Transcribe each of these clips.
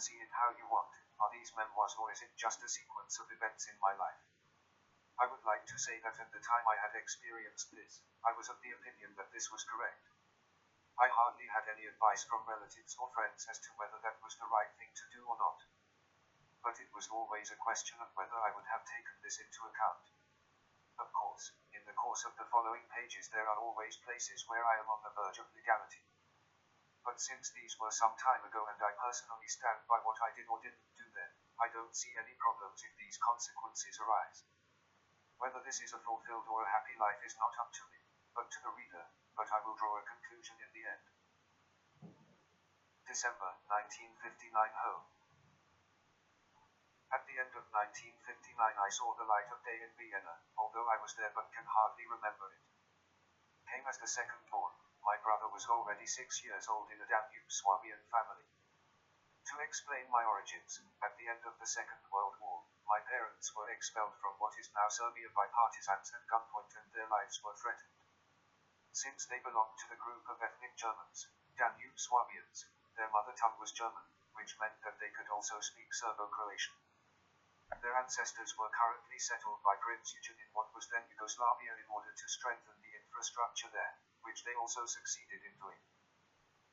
see it how you want. Are these memoirs or is it just a sequence of events in my life? I would like to say that at the time I had experienced this, I was of the opinion that this was correct. I hardly had any advice from relatives or friends as to whether that was the right thing to do or not. But it was always a question of whether I would have taken this into account. Of course, in the course of the following pages there are always places where I am on the verge of legality. But since these were some time ago and I personally stand by what I did or didn't do then, I don't see any problems if these consequences arise. Whether this is a fulfilled or a happy life is not up to me, but to the reader, but I will draw a conclusion in the end. December 1959 Home. At the end of 1959 I saw the light of day in Vienna, although I was there but can hardly remember it. Came as the second born, my brother was already six years old in a Danube Swabian family. To explain my origins, at the end of the Second World War, my parents were expelled from what is now Serbia by partisans at gunpoint and their lives were threatened. Since they belonged to the group of ethnic Germans, Danube Swabians, their mother tongue was German, which meant that they could also speak Serbo-Croatian. Their ancestors were currently settled by Prince Eugen in what was then Yugoslavia in order to strengthen the infrastructure there, which they also succeeded in doing.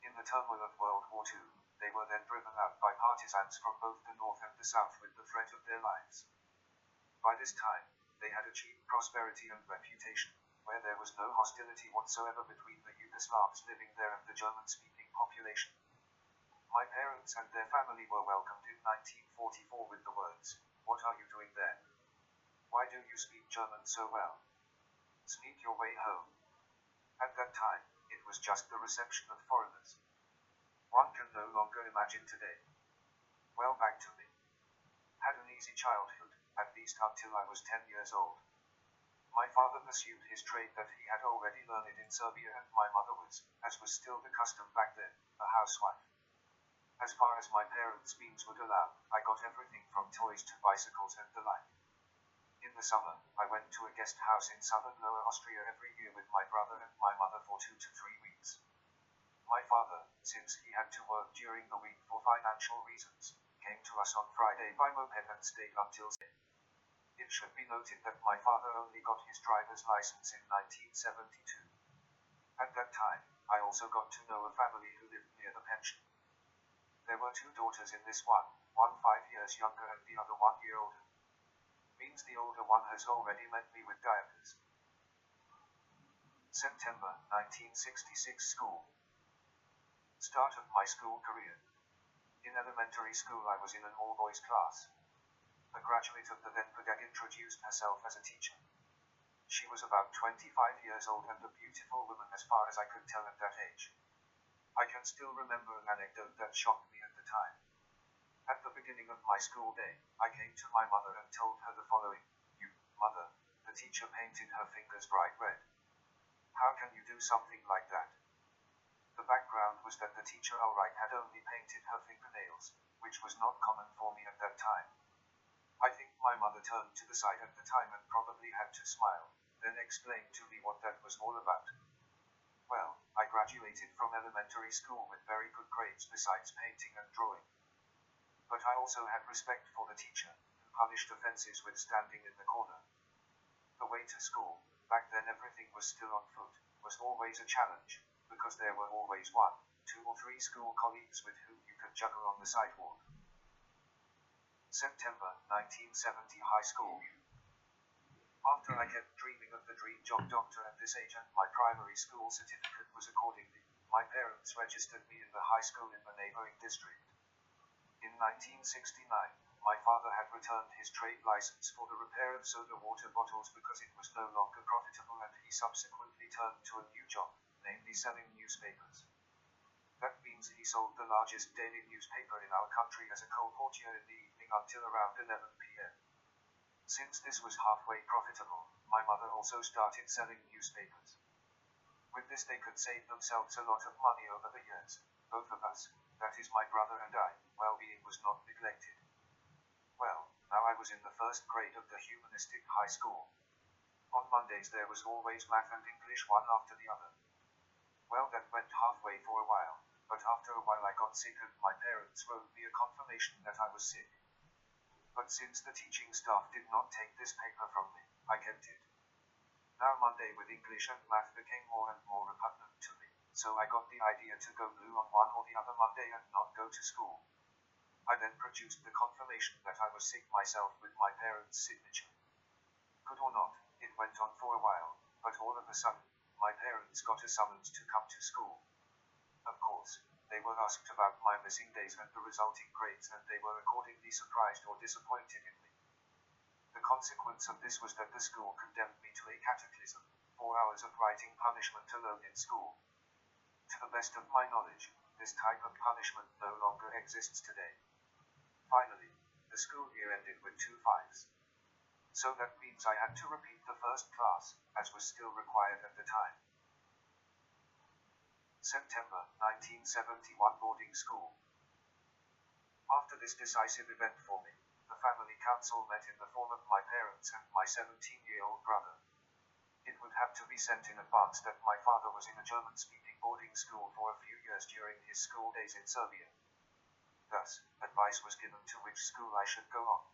In the turmoil of World War II, they were then driven out by partisans from both the north and the south with the threat of their lives. By this time, they had achieved prosperity and reputation, where there was no hostility whatsoever between the Yugoslavs living there and the German-speaking population. My parents and their family were welcomed in 1944 with the words, What are you doing there? Why do you speak German so well? Sneak your way home. At that time, it was just the reception of foreigners. One can no longer imagine today. Well, back to me. Had an easy childhood, at least until I was 10 years old. My father pursued his trade that he had already learned in Serbia, and my mother was, as was still the custom back then, a housewife. As far as my parents' means would allow, I got everything from toys to bicycles and the like. The summer, I went to a guest house in southern Lower Austria every year with my brother and my mother for two to three weeks. My father, since he had to work during the week for financial reasons, came to us on Friday by moped and stayed until It should be noted that my father only got his driver's license in 1972. At that time, I also got to know a family who lived near the pension. There were two daughters in this one, one five years younger and the other one year older. Means the older one has already met me with diapers. September 1966 School. Start of my school career. In elementary school, I was in an all boys class. A graduate of the then Pedagog introduced herself as a teacher. She was about 25 years old and a beautiful woman as far as I could tell at that age. I can still remember an anecdote that shocked me at the time. At the beginning of my school day, I came to my mother and told her the following You, mother, the teacher painted her fingers bright red. How can you do something like that? The background was that the teacher Ulrich had only painted her fingernails, which was not common for me at that time. I think my mother turned to the side at the time and probably had to smile, then explained to me what that was all about. Well, I graduated from elementary school with very good grades besides painting and drawing. But I also had respect for the teacher, who punished offenses with standing in the corner. The way to school, back then everything was still on foot, was always a challenge because there were always one, two or three school colleagues with whom you could juggle on the sidewalk. September 1970 High School. After I kept dreaming of the dream job doctor at this age and my primary school certificate was accordingly, my parents registered me in the high school in the neighboring district. In 1969, my father had returned his trade license for the repair of soda water bottles because it was no longer profitable and he subsequently turned to a new job, namely selling newspapers. That means he sold the largest daily newspaper in our country as a colportier in the evening until around 11 p.m. Since this was halfway profitable, my mother also started selling newspapers. With this they could save themselves a lot of money over the years, both of us, that is my brother and I, well-being was not neglected. Well, now I was in the first grade of the humanistic high school. On Mondays there was always math and English one after the other. Well, that went halfway for a while, but after a while I got sick and my parents wrote me a confirmation that I was sick. But since the teaching staff did not take this paper from me, I kept it. Now Monday with English and math became more and more repugnant so I got the idea to go blue on one or the other Monday and not go to school. I then produced the confirmation that I was sick myself with my parents' signature. Good or not, it went on for a while, but all of a sudden, my parents got a summons to come to school. Of course, they were asked about my missing days and the resulting grades, and they were accordingly surprised or disappointed in me. The consequence of this was that the school condemned me to a cataclysm, four hours of writing punishment alone in school. To the best of my knowledge, this type of punishment no longer exists today. Finally, the school year ended with two fives. So that means I had to repeat the first class, as was still required at the time. September 1971 boarding school. After this decisive event for me, the family council met in the form of my parents and my 17 year old brother. It would have to be sent in advance that my father was in a German speaking boarding school for a few years during his school days in Serbia. Thus, advice was given to which school I should go on.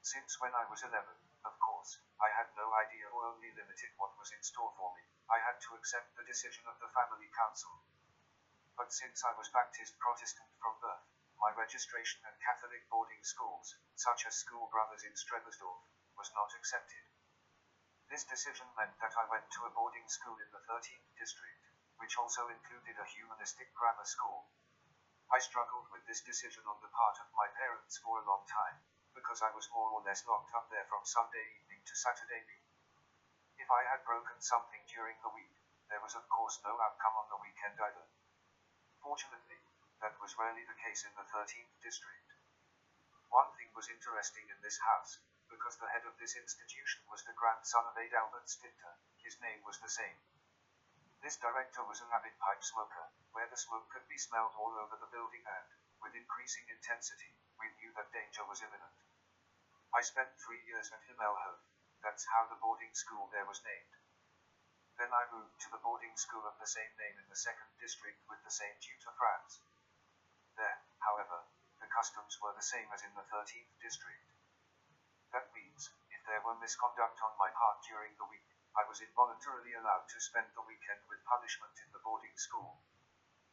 Since when I was 11, of course, I had no idea or only limited what was in store for me, I had to accept the decision of the family council. But since I was Baptist Protestant from birth, my registration at Catholic boarding schools, such as School Brothers in Strebersdorf, was not accepted. This decision meant that I went to a boarding school in the 13th district, which also included a humanistic grammar school. I struggled with this decision on the part of my parents for a long time, because I was more or less locked up there from Sunday evening to Saturday evening. If I had broken something during the week, there was of course no outcome on the weekend either. Fortunately, that was rarely the case in the 13th district. One thing was interesting in this house, because the head of this institution was the grandson of Adalbert Stifter, his name was the same. This director was an avid pipe smoker, where the smoke could be smelled all over the building and, with increasing intensity, we knew that danger was imminent. I spent three years at Himmelhof, that's how the boarding school there was named. Then I moved to the boarding school of the same name in the second district with the same tutor Franz. There, however, the customs were the same as in the 13th district. That means, if there were misconduct on my part during the week, I was involuntarily allowed to spend the weekend with punishment in the boarding school.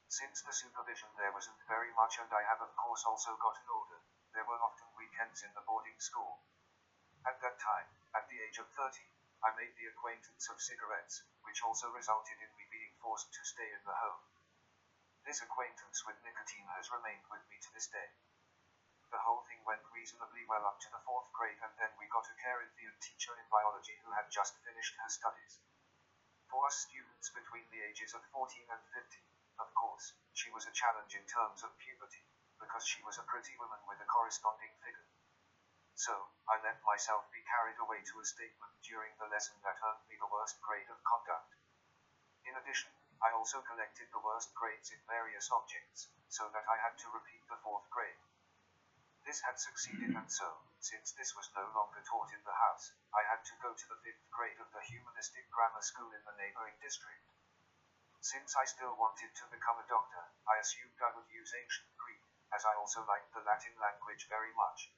Since the supervision there wasn't very much and I have of course also gotten older, there were often weekends in the boarding school. At that time, at the age of 30, I made the acquaintance of cigarettes, which also resulted in me being forced to stay in the home. This acquaintance with nicotine has remained with me to this day. The whole thing went reasonably well up to the fourth grade and then we got a Carinthian teacher in biology who had just finished her studies. For us students between the ages of 14 and 15, of course, she was a challenge in terms of puberty, because she was a pretty woman with a corresponding figure. So, I let myself be carried away to a statement during the lesson that earned me the worst grade of conduct. In addition, I also collected the worst grades in various objects, so that I had to repeat the fourth grade. This had succeeded and so, since this was no longer taught in the house, I had to go to the fifth grade of the humanistic grammar school in the neighboring district. Since I still wanted to become a doctor, I assumed I would use ancient Greek, as I also liked the Latin language very much.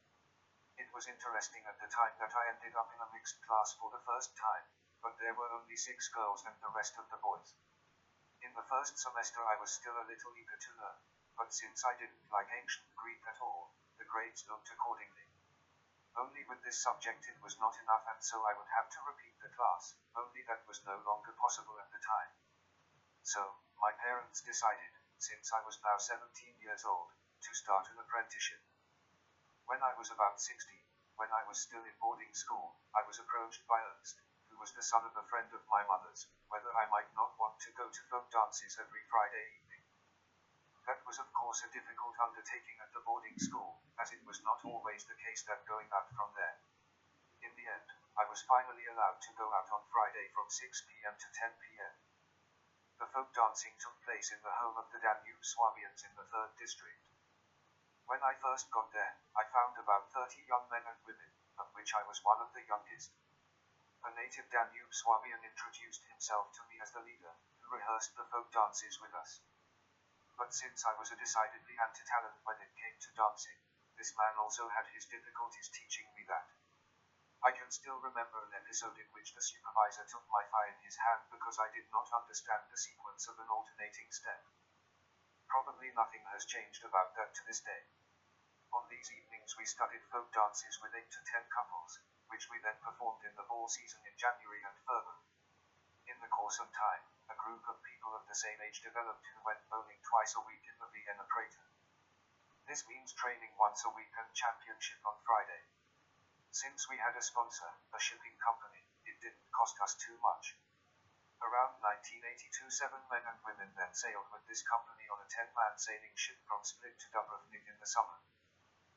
It was interesting at the time that I ended up in a mixed class for the first time, but there were only six girls and the rest of the boys. In the first semester I was still a little eager to learn, but since I didn't like ancient Greek at all, grades looked accordingly. Only with this subject it was not enough and so I would have to repeat the class, only that was no longer possible at the time. So, my parents decided, since I was now 17 years old, to start an apprenticeship. When I was about 16, when I was still in boarding school, I was approached by Ernst, who was the son of a friend of my mother's, whether I might not want to go to folk dances every Friday evening. That was of course a difficult undertaking at the boarding school, as it was not always the case that going out from there. In the end, I was finally allowed to go out on Friday from 6 p.m. to 10 p.m. The folk dancing took place in the home of the Danube Swabians in the 3rd district. When I first got there, I found about 30 young men and women, of which I was one of the youngest. A native Danube Swabian introduced himself to me as the leader, who rehearsed the folk dances with us. But since I was a decidedly anti-talent when it came to dancing, this man also had his difficulties teaching me that. I can still remember an episode in which the supervisor took my thigh in his hand because I did not understand the sequence of an alternating step. Probably nothing has changed about that to this day. On these evenings we studied folk dances with eight to ten couples, which we then performed in the ball season in January and further. In the course of time, a group of people of the same age developed who went bowling twice a week in the Vienna Prater. This means training once a week and championship on Friday. Since we had a sponsor, a shipping company, it didn't cost us too much. Around 1982 seven men and women then sailed with this company on a 10-man sailing ship from Split to Dubrovnik in the summer.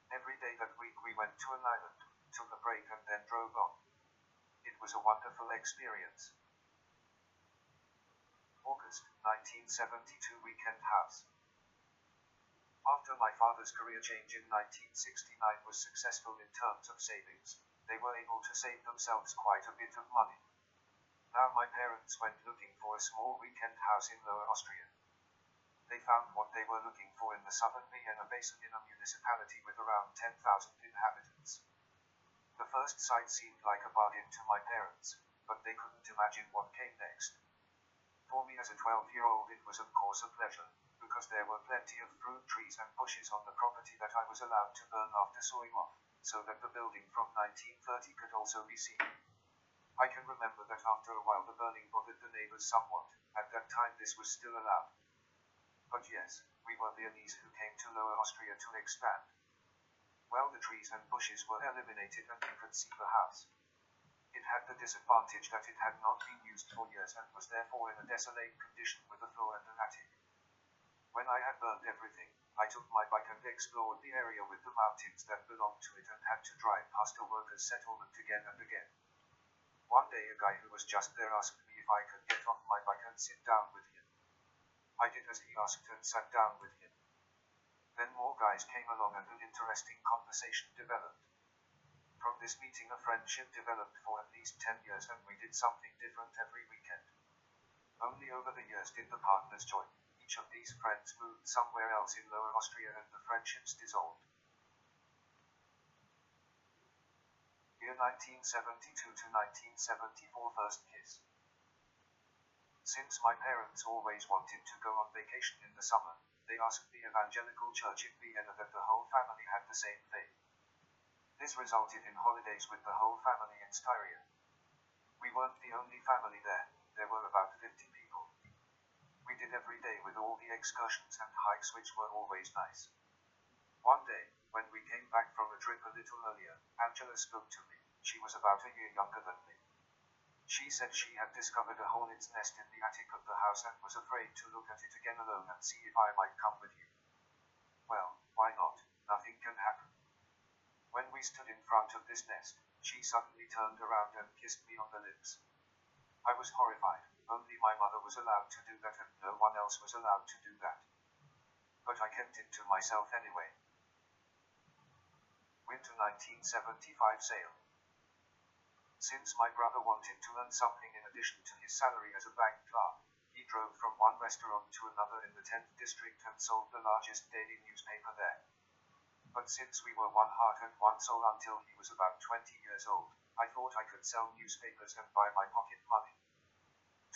Every day that week we went to an island, took a break and then drove on. It was a wonderful experience. August 1972 Weekend House. After my father's career change in 1969 was successful in terms of savings, they were able to save themselves quite a bit of money. Now my parents went looking for a small weekend house in Lower Austria. They found what they were looking for in the southern Vienna basin in a municipality with around 10,000 inhabitants. The first site seemed like a bargain to my parents, but they couldn't imagine what came next. For me as a 12-year-old it was of course a pleasure, because there were plenty of fruit trees and bushes on the property that I was allowed to burn after sawing off, so that the building from 1930 could also be seen. I can remember that after a while the burning bothered the neighbors somewhat, at that time this was still allowed. But yes, we were Viennese who came to Lower Austria to expand. Well, the trees and bushes were eliminated and we could see the house. It had the disadvantage that it had not been used for years and was therefore in a desolate condition with a floor and an attic. When I had burned everything, I took my bike and explored the area with the mountains that belonged to it and had to drive past a workers' settlement again and again. One day a guy who was just there asked me if I could get off my bike and sit down with him. I did as he asked and sat down with him. Then more guys came along and an interesting conversation developed. From this meeting a friendship developed for at least 10 years and we did something different every weekend. Only over the years did the partners join. Each of these friends moved somewhere else in Lower Austria and the friendships dissolved. Year 1972 to 1974 First Kiss. Since my parents always wanted to go on vacation in the summer, they asked the evangelical church in Vienna that the whole family had the same faith. This resulted in holidays with the whole family in Styria. We weren't the only family there, there were about 50 people. We did every day with all the excursions and hikes which were always nice. One day, when we came back from a trip a little earlier, Angela spoke to me. She was about a year younger than me. She said she had discovered a hornet's nest in the attic of the house and was afraid to look at it again alone and see if I might come with you. Well, why not? Nothing can happen. When we stood in front of this nest, she suddenly turned around and kissed me on the lips. I was horrified, only my mother was allowed to do that and no one else was allowed to do that. But I kept it to myself anyway. Winter 1975 sale. Since my brother wanted to earn something in addition to his salary as a bank clerk, he drove from one restaurant to another in the 10th district and sold the largest daily newspaper there. But since we were one heart and one soul until he was about 20 years old, I thought I could sell newspapers and buy my pocket money.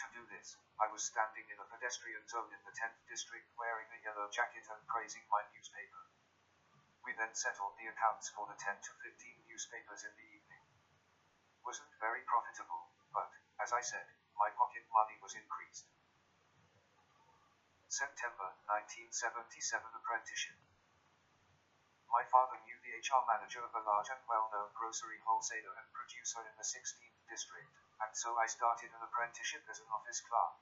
To do this, I was standing in a pedestrian zone in the 10th district wearing a yellow jacket and praising my newspaper. We then settled the accounts for the 10 to 15 newspapers in the evening wasn't very profitable, but, as I said, my pocket money was increased. September 1977 Apprenticeship. My father knew the HR manager of a large and well-known grocery wholesaler and producer in the 16th district, and so I started an apprenticeship as an office clerk.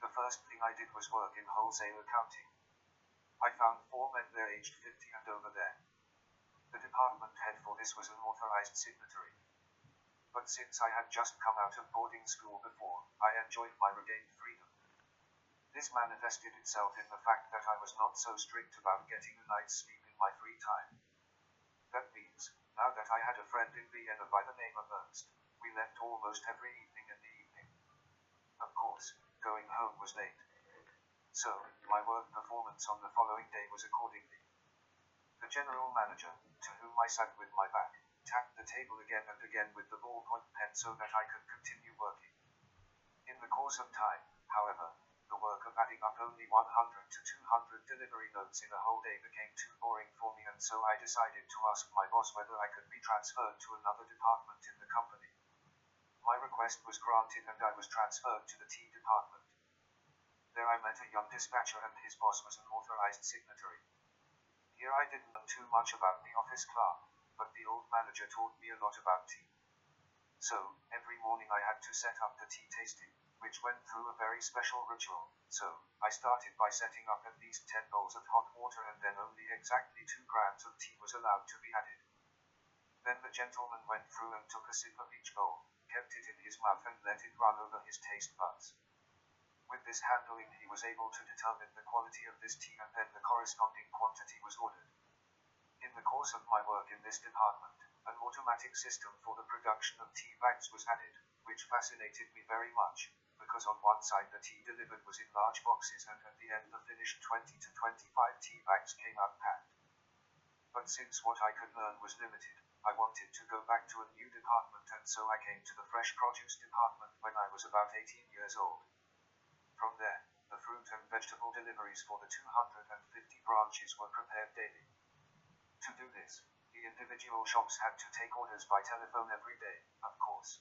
The first thing I did was work in wholesale accounting. I found four men there aged 50 and over there. The department head for this was an authorized signatory. But since I had just come out of boarding school before, I enjoyed my regained freedom. This manifested itself in the fact that I was not so strict about getting a night's sleep in my free time. That means, now that I had a friend in Vienna by the name of Ernst, we left almost every evening in the evening. Of course, going home was late. So, my work performance on the following day was accordingly. The general manager, to whom I sat with my back, tapped the table again and again with the ballpoint pen so that I could continue working. In the course of time, however, the work of adding up only 100 to 200 delivery notes in a whole day became too boring for me and so I decided to ask my boss whether I could be transferred to another department in the company. My request was granted and I was transferred to the tea department. There I met a young dispatcher and his boss was an authorized signatory. Here I didn't know too much about the office clerk, but the old manager taught me a lot about tea. So, every morning I had to set up the tea tasting, which went through a very special ritual. So, I started by setting up at least 10 bowls of hot water and then only exactly 2 grams of tea was allowed to be added. Then the gentleman went through and took a sip of each bowl, kept it in his mouth and let it run over his taste buds. With this handling he was able to determine the quality of this tea and then the corresponding quantity was ordered. In the course of my work in this department, an automatic system for the production of tea bags was added, which fascinated me very much, because on one side the tea delivered was in large boxes and at the end the finished 20 to 25 tea bags came out packed. But since what I could learn was limited, I wanted to go back to a new department and so I came to the fresh produce department when I was about 18 years old. From there, the fruit and vegetable deliveries for the 250 branches were prepared daily. To do this, the individual shops had to take orders by telephone every day, of course.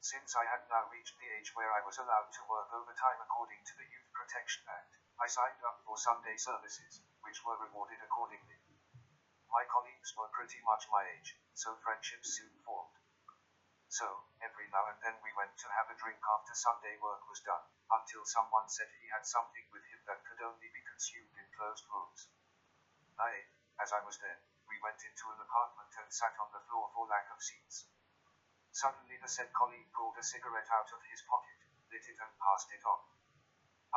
Since I had now reached the age where I was allowed to work overtime according to the Youth Protection Act, I signed up for Sunday services, which were rewarded accordingly. My colleagues were pretty much my age, so friendships soon formed. So, every now and then we went to have a drink after Sunday work was done, until someone said he had something with him that could only be consumed in closed rooms. I, as I was there, we went into an apartment and sat on the floor for lack of seats. Suddenly the said colleague pulled a cigarette out of his pocket, lit it and passed it on.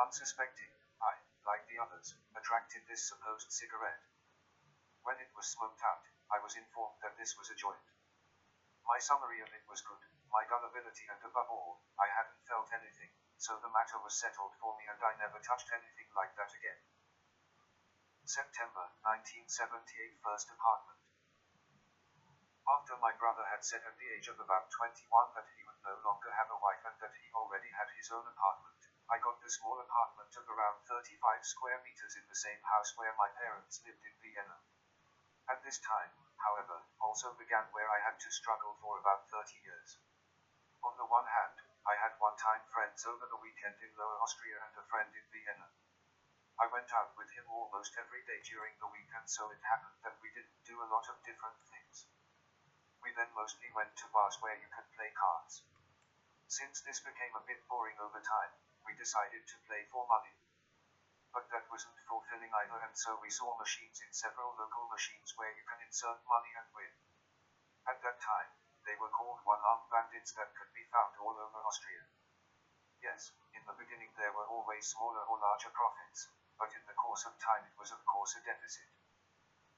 Unsuspecting, I, like the others, attracted this supposed cigarette. When it was smoked out, I was informed that this was a joint. My summary of it was good, my gullibility and above all, I hadn't felt anything, so the matter was settled for me and I never touched anything like that again. September 1978 First Apartment. After my brother had said at the age of about 21 that he would no longer have a wife and that he already had his own apartment, I got the small apartment of around 35 square meters in the same house where my parents lived in Vienna. At this time, however, also began where I had to struggle for about 30 years. On the one hand, I had one time friends over the weekend in Lower Austria and a friend in Vienna. I went out with him almost every day during the week and so it happened that we didn't do a lot of different things. We then mostly went to bars where you could play cards. Since this became a bit boring over time, we decided to play for money. But that wasn't fulfilling either and so we saw machines in several local machines where you can insert money and win. At that time, they were called one-armed bandits that could be found all over Austria. Yes, in the beginning there were always smaller or larger profits, but in the course of time it was of course a deficit.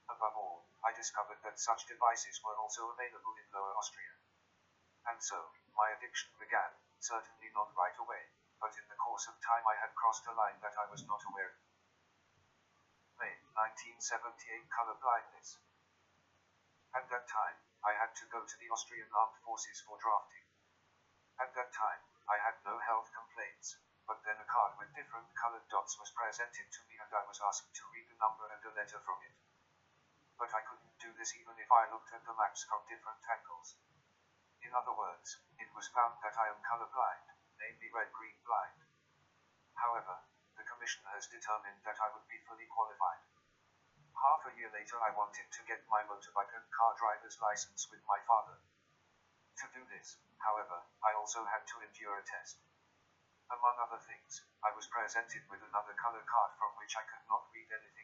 Above all, I discovered that such devices were also available in Lower Austria. And so, my addiction began, certainly not right away, but in the course of time I had crossed a line that I was not aware of. May 1978 Color blindness. At that time, I had to go to the Austrian Armed Forces for drafting. At that time, I had no health complaints, but then a card with different colored dots was presented to me and I was asked to read the number and a letter from it. But I couldn't do this even if I looked at the maps from different angles. In other words, it was found that I am colorblind, namely red-green blind. However, the commission has determined that I would be fully qualified. Half a year later I wanted to get my motorbike and car driver's license with my father. To do this, however, I also had to endure a test. Among other things, I was presented with another color card from which I could not read anything.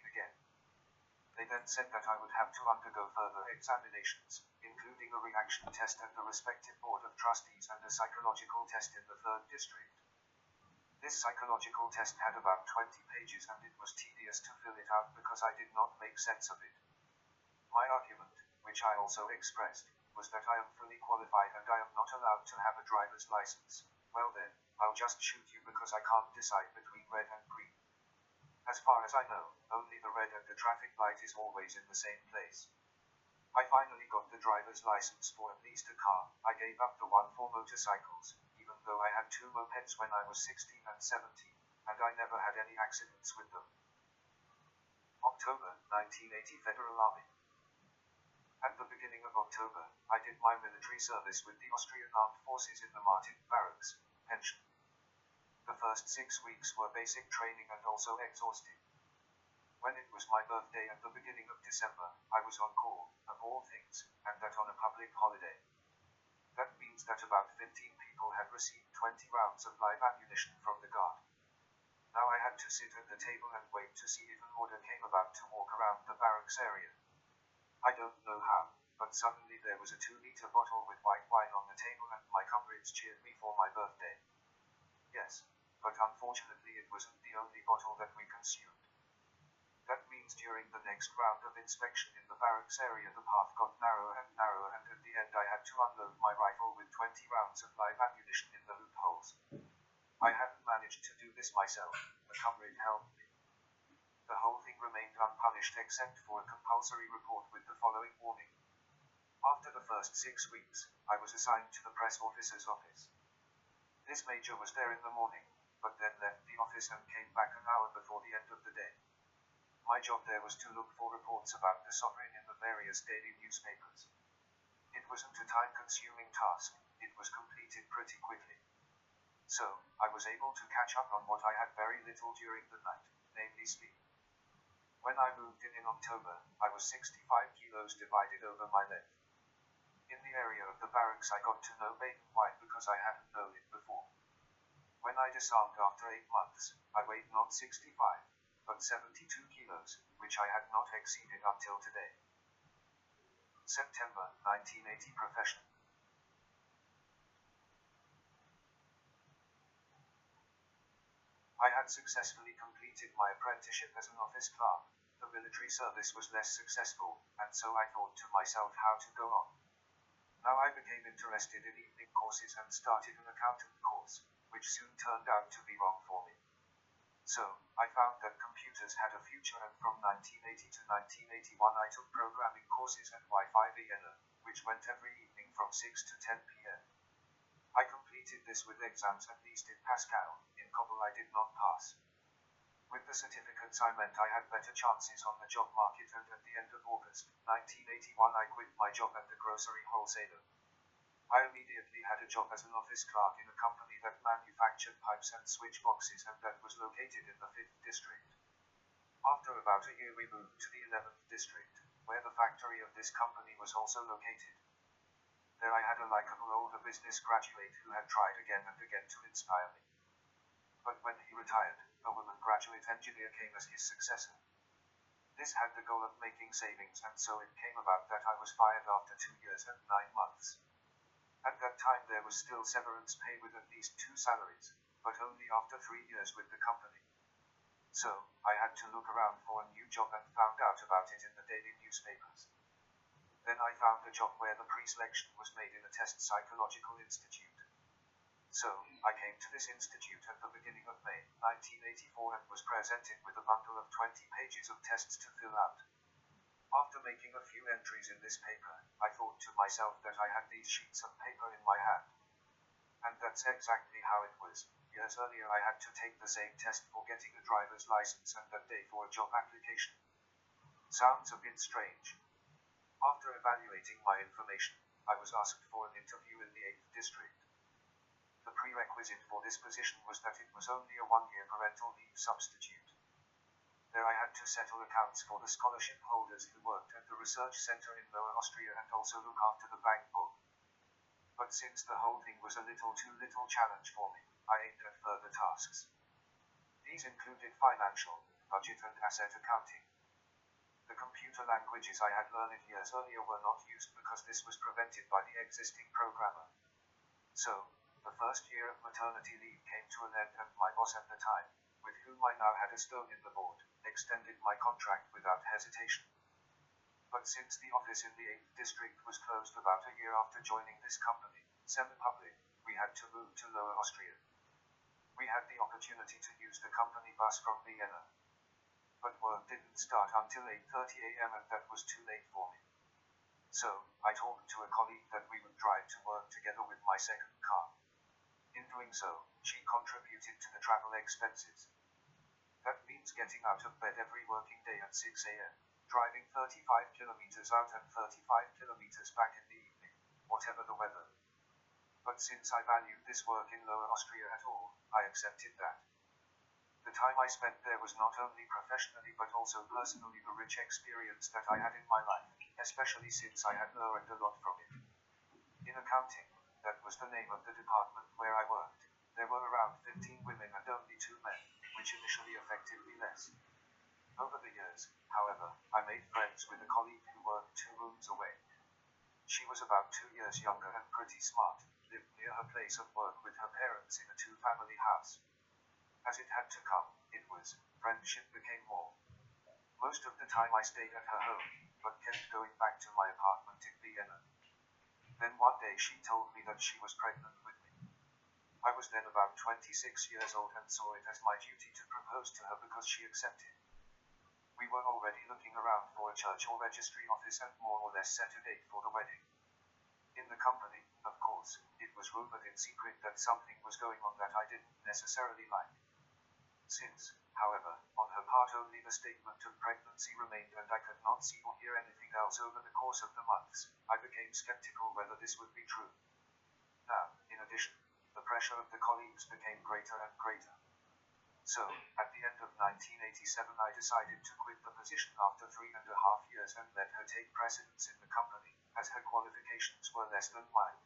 They then said that I would have to undergo further examinations, including a reaction test at the respective Board of Trustees and a psychological test in the 3rd District. This psychological test had about 20 pages and it was tedious to fill it out because I did not make sense of it. My argument, which I also expressed, was that I am fully qualified and I am not allowed to have a driver's license. Well then, I'll just shoot you because I can't decide between red and green. As far as I know, only the red and the traffic light is always in the same place. I finally got the driver's license for at least a car. I gave up the one for motorcycles, even though I had two mopeds when I was 16 and 17, and I never had any accidents with them. October 1980 Federal Army. At the beginning of October, I did my military service with the Austrian Armed Forces in the Martin Barracks, pension. The first six weeks were basic training and also exhausting. When it was my birthday at the beginning of December, I was on call, of all things, and that on a public holiday. That means that about 15 people had received 20 rounds of live ammunition from the guard. Now I had to sit at the table and wait to see if an order came about to walk around the barracks area. I don't know how, but suddenly there was a two liter bottle with white wine on the table and my comrades cheered me for my birthday. Yes, but unfortunately it wasn't the only bottle that we consumed. That means during the next round of inspection in the barracks area the path got narrower and narrower and at the end I had to unload my rifle with 20 rounds of live ammunition in the loopholes. I hadn't managed to do this myself, a comrade helped me. The whole thing remained unpunished except for a compulsory report with the following warning. After the first six weeks, I was assigned to the press officer's office. This major was there in the morning, but then left the office and came back an hour before the end of the day. My job there was to look for reports about the sovereign in the various daily newspapers. It wasn't a time consuming task, it was completed pretty quickly. So, I was able to catch up on what I had very little during the night, namely sleep. When I moved in in October, I was 65 kilos divided over my length. In the area of the barracks I got to know Baden White because I hadn't known it before. When I disarmed after 8 months, I weighed not 65, but 72 kilos, which I had not exceeded until today. September 1980 Profession I had successfully completed my apprenticeship as an office clerk. The military service was less successful, and so I thought to myself how to go on. Now I became interested in evening courses and started an accountant course, which soon turned out to be wrong for me. So, I found that computers had a future and from 1980 to 1981 I took programming courses at WIFI Vienna, which went every evening from 6 to 10 p.m. I completed this with exams at least in Pascal, in COBOL I did not pass. With the certificates I meant I had better chances on the job market and at the end of August 1981 I quit my job at the grocery wholesaler. I immediately had a job as an office clerk in a company that manufactured pipes and switch boxes and that was located in the 5th district. After about a year we moved to the 11th district, where the factory of this company was also located. There I had a likable older business graduate who had tried again and again to inspire me. But when he retired, a woman graduate engineer came as his successor. This had the goal of making savings and so it came about that I was fired after two years and nine months. At that time there was still severance pay with at least two salaries, but only after three years with the company. So, I had to look around for a new job and found out about it in the daily newspapers. Then I found a job where the pre-selection was made in a test psychological institute. So, I came to this institute at the beginning of May 1984 and was presented with a bundle of 20 pages of tests to fill out. After making a few entries in this paper, I thought to myself that I had these sheets of paper in my hand. And that's exactly how it was. Years earlier I had to take the same test for getting a driver's license and that day for a job application. Sounds a bit strange. After evaluating my information, I was asked for an interview in the 8th district. The prerequisite for this position was that it was only a one-year parental leave substitute. There I had to settle accounts for the scholarship holders who worked at the research center in Lower Austria and also look after the bank book. But since the whole thing was a little too little challenge for me, I aimed at further tasks. These included financial, budget and asset accounting. The computer languages I had learned years earlier were not used because this was prevented by the existing programmer. So, the first year of maternity leave came to an end and my boss at the time, with whom I now had a stone in the board, extended my contract without hesitation. But since the office in the 8th district was closed about a year after joining this company, semi-public, we had to move to Lower Austria. We had the opportunity to use the company bus from Vienna. but work didn't start until 8.30 am and that was too late for me. So, I talked to a colleague that we would drive to work together with my second car. In doing so, she contributed to the travel expenses. That means getting out of bed every working day at 6 am, driving 35 kilometers out and 35 kilometers back in the evening, whatever the weather. But since I valued this work in Lower Austria at all, I accepted that. The time I spent there was not only professionally but also personally the rich experience that I had in my life, especially since I had learned a lot from it. In accounting, that was the name of the department where I worked, there were around 15 women and only two men, which initially affected me less. Over the years, however, I made friends with a colleague who worked two rooms away. She was about two years younger and pretty smart, lived near her place of work with her parents in a two family house. As it had to come, it was, friendship became more. Most of the time I stayed at her home, but kept going back to my apartment in Vienna. Then one day she told me that she was pregnant with me. I was then about 26 years old and saw it as my duty to propose to her because she accepted. We were already looking around for a church or registry office and more or less set a date for the wedding. In the company, of course, it was rumored in secret that something was going on that I didn't necessarily like. Since, however, on her part only the statement of pregnancy remained and I could not see or hear anything else over the course of the months, I became skeptical whether this would be true. Now, in addition, the pressure of the colleagues became greater and greater. So, at the end of 1987 I decided to quit the position after three and a half years and let her take precedence in the company, as her qualifications were less than mine.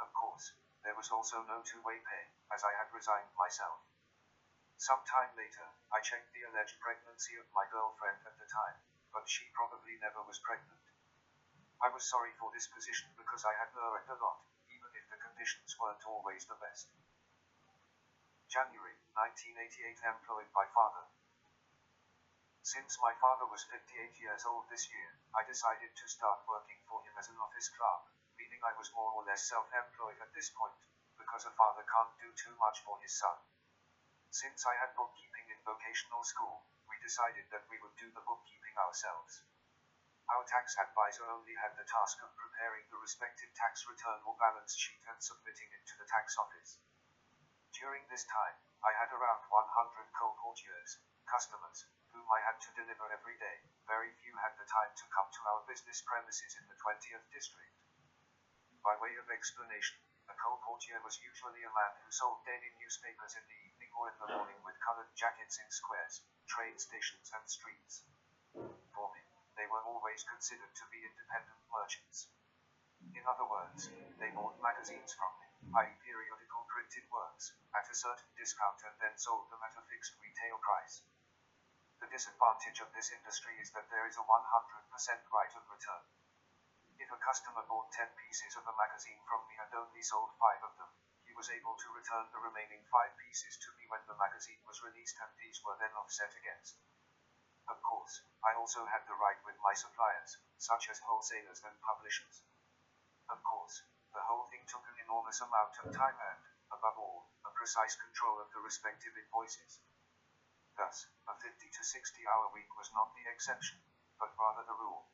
Of course, there was also no two-way pay, as I had resigned myself. Some time later, I checked the alleged pregnancy of my girlfriend at the time, but she probably never was pregnant. I was sorry for this position because I had learned a lot, conditions weren't always the best. January 1988 Employed by father. Since my father was 58 years old this year, I decided to start working for him as an office clerk, meaning I was more or less self-employed at this point, because a father can't do too much for his son. Since I had bookkeeping in vocational school, we decided that we would do the bookkeeping ourselves. Our tax advisor only had the task of preparing the respective tax return or balance sheet and submitting it to the tax office. During this time, I had around 100 colporteurs, customers, whom I had to deliver every day. Very few had the time to come to our business premises in the 20th district. By way of explanation, a colporteur was usually a man who sold daily newspapers in the evening or in the morning with colored jackets in squares, train stations, and streets. They were always considered to be independent merchants. In other words, they bought magazines from me, i.e., periodical printed works, at a certain discount and then sold them at a fixed retail price. The disadvantage of this industry is that there is a 100% right of return. If a customer bought 10 pieces of a magazine from me and only sold 5 of them, he was able to return the remaining 5 pieces to me when the magazine was released and these were then offset against. Of course, I also had the right with my suppliers, such as wholesalers and publishers. Of course, the whole thing took an enormous amount of time and, above all, a precise control of the respective invoices. Thus, a 50 to 60 hour week was not the exception, but rather the rule.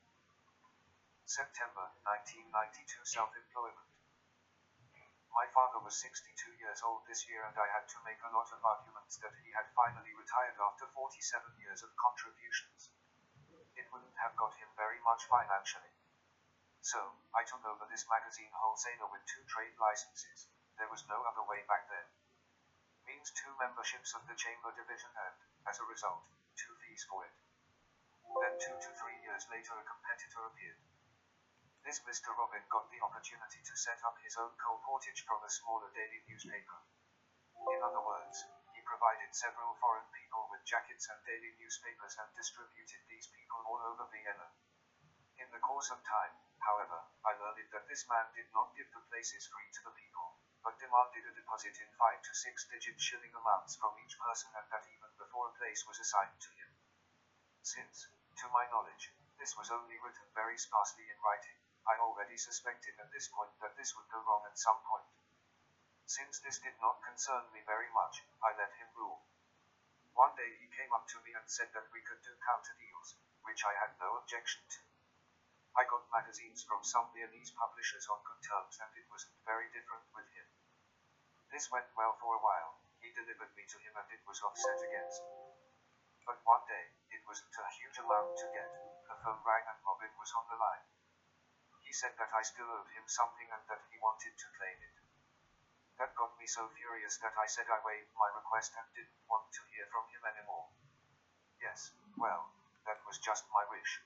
September 1992 Self-employment. My father was 62 years old this year and I had to make a lot of arguments that he had finally retired after 47 years of contributions. It wouldn't have got him very much financially. So, I took over this magazine wholesaler with two trade licenses. There was no other way back then. Means two memberships of the chamber division and, as a result, two fees for it. Then two to three years later a competitor appeared. This Mr. Robin got the opportunity to set up his own colportage from a smaller daily newspaper. In other words, he provided several foreign people with jackets and daily newspapers and distributed these people all over Vienna. In the course of time, however, I learned that this man did not give the places free to the people, but demanded a deposit in five to six digit shilling amounts from each person and that even before a place was assigned to him. Since, to my knowledge, this was only written very sparsely in writing, I already suspected at this point that this would go wrong at some point. Since this did not concern me very much, I let him rule. One day he came up to me and said that we could do counter deals, which I had no objection to. I got magazines from some Viennese publishers on good terms and it wasn't very different with him. This went well for a while. He delivered me to him and it was offset against. But one day, it wasn't a huge amount to get. The phone rang and Robin was on the line. He said that I still owed him something and that he wanted to claim it. That got me so furious that I said I waived my request and didn't want to hear from him anymore. Yes, well, that was just my wish.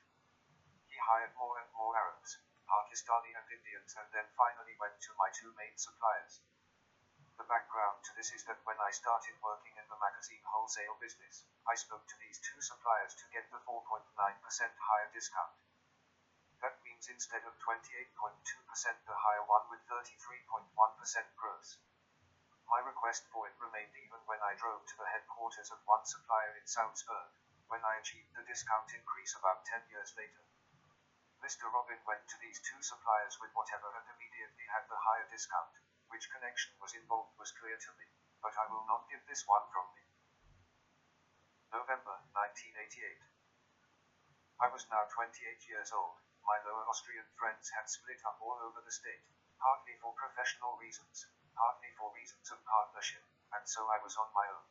He hired more and more Arabs, Pakistani and Indians and then finally went to my two main suppliers. The background to this is that when I started working in the magazine wholesale business, I spoke to these two suppliers to get the 4.9% higher discount. Instead of 28.2%, the higher one with 33.1% gross. My request for it remained even when I drove to the headquarters of one supplier in Salzburg, when I achieved the discount increase about 10 years later. Mr. Robin went to these two suppliers with whatever and immediately had the higher discount. Which connection was involved was clear to me, but I will not give this one from me. November 1988. I was now 28 years old. My Lower Austrian friends had split up all over the state, partly for professional reasons, partly for reasons of partnership, and so I was on my own.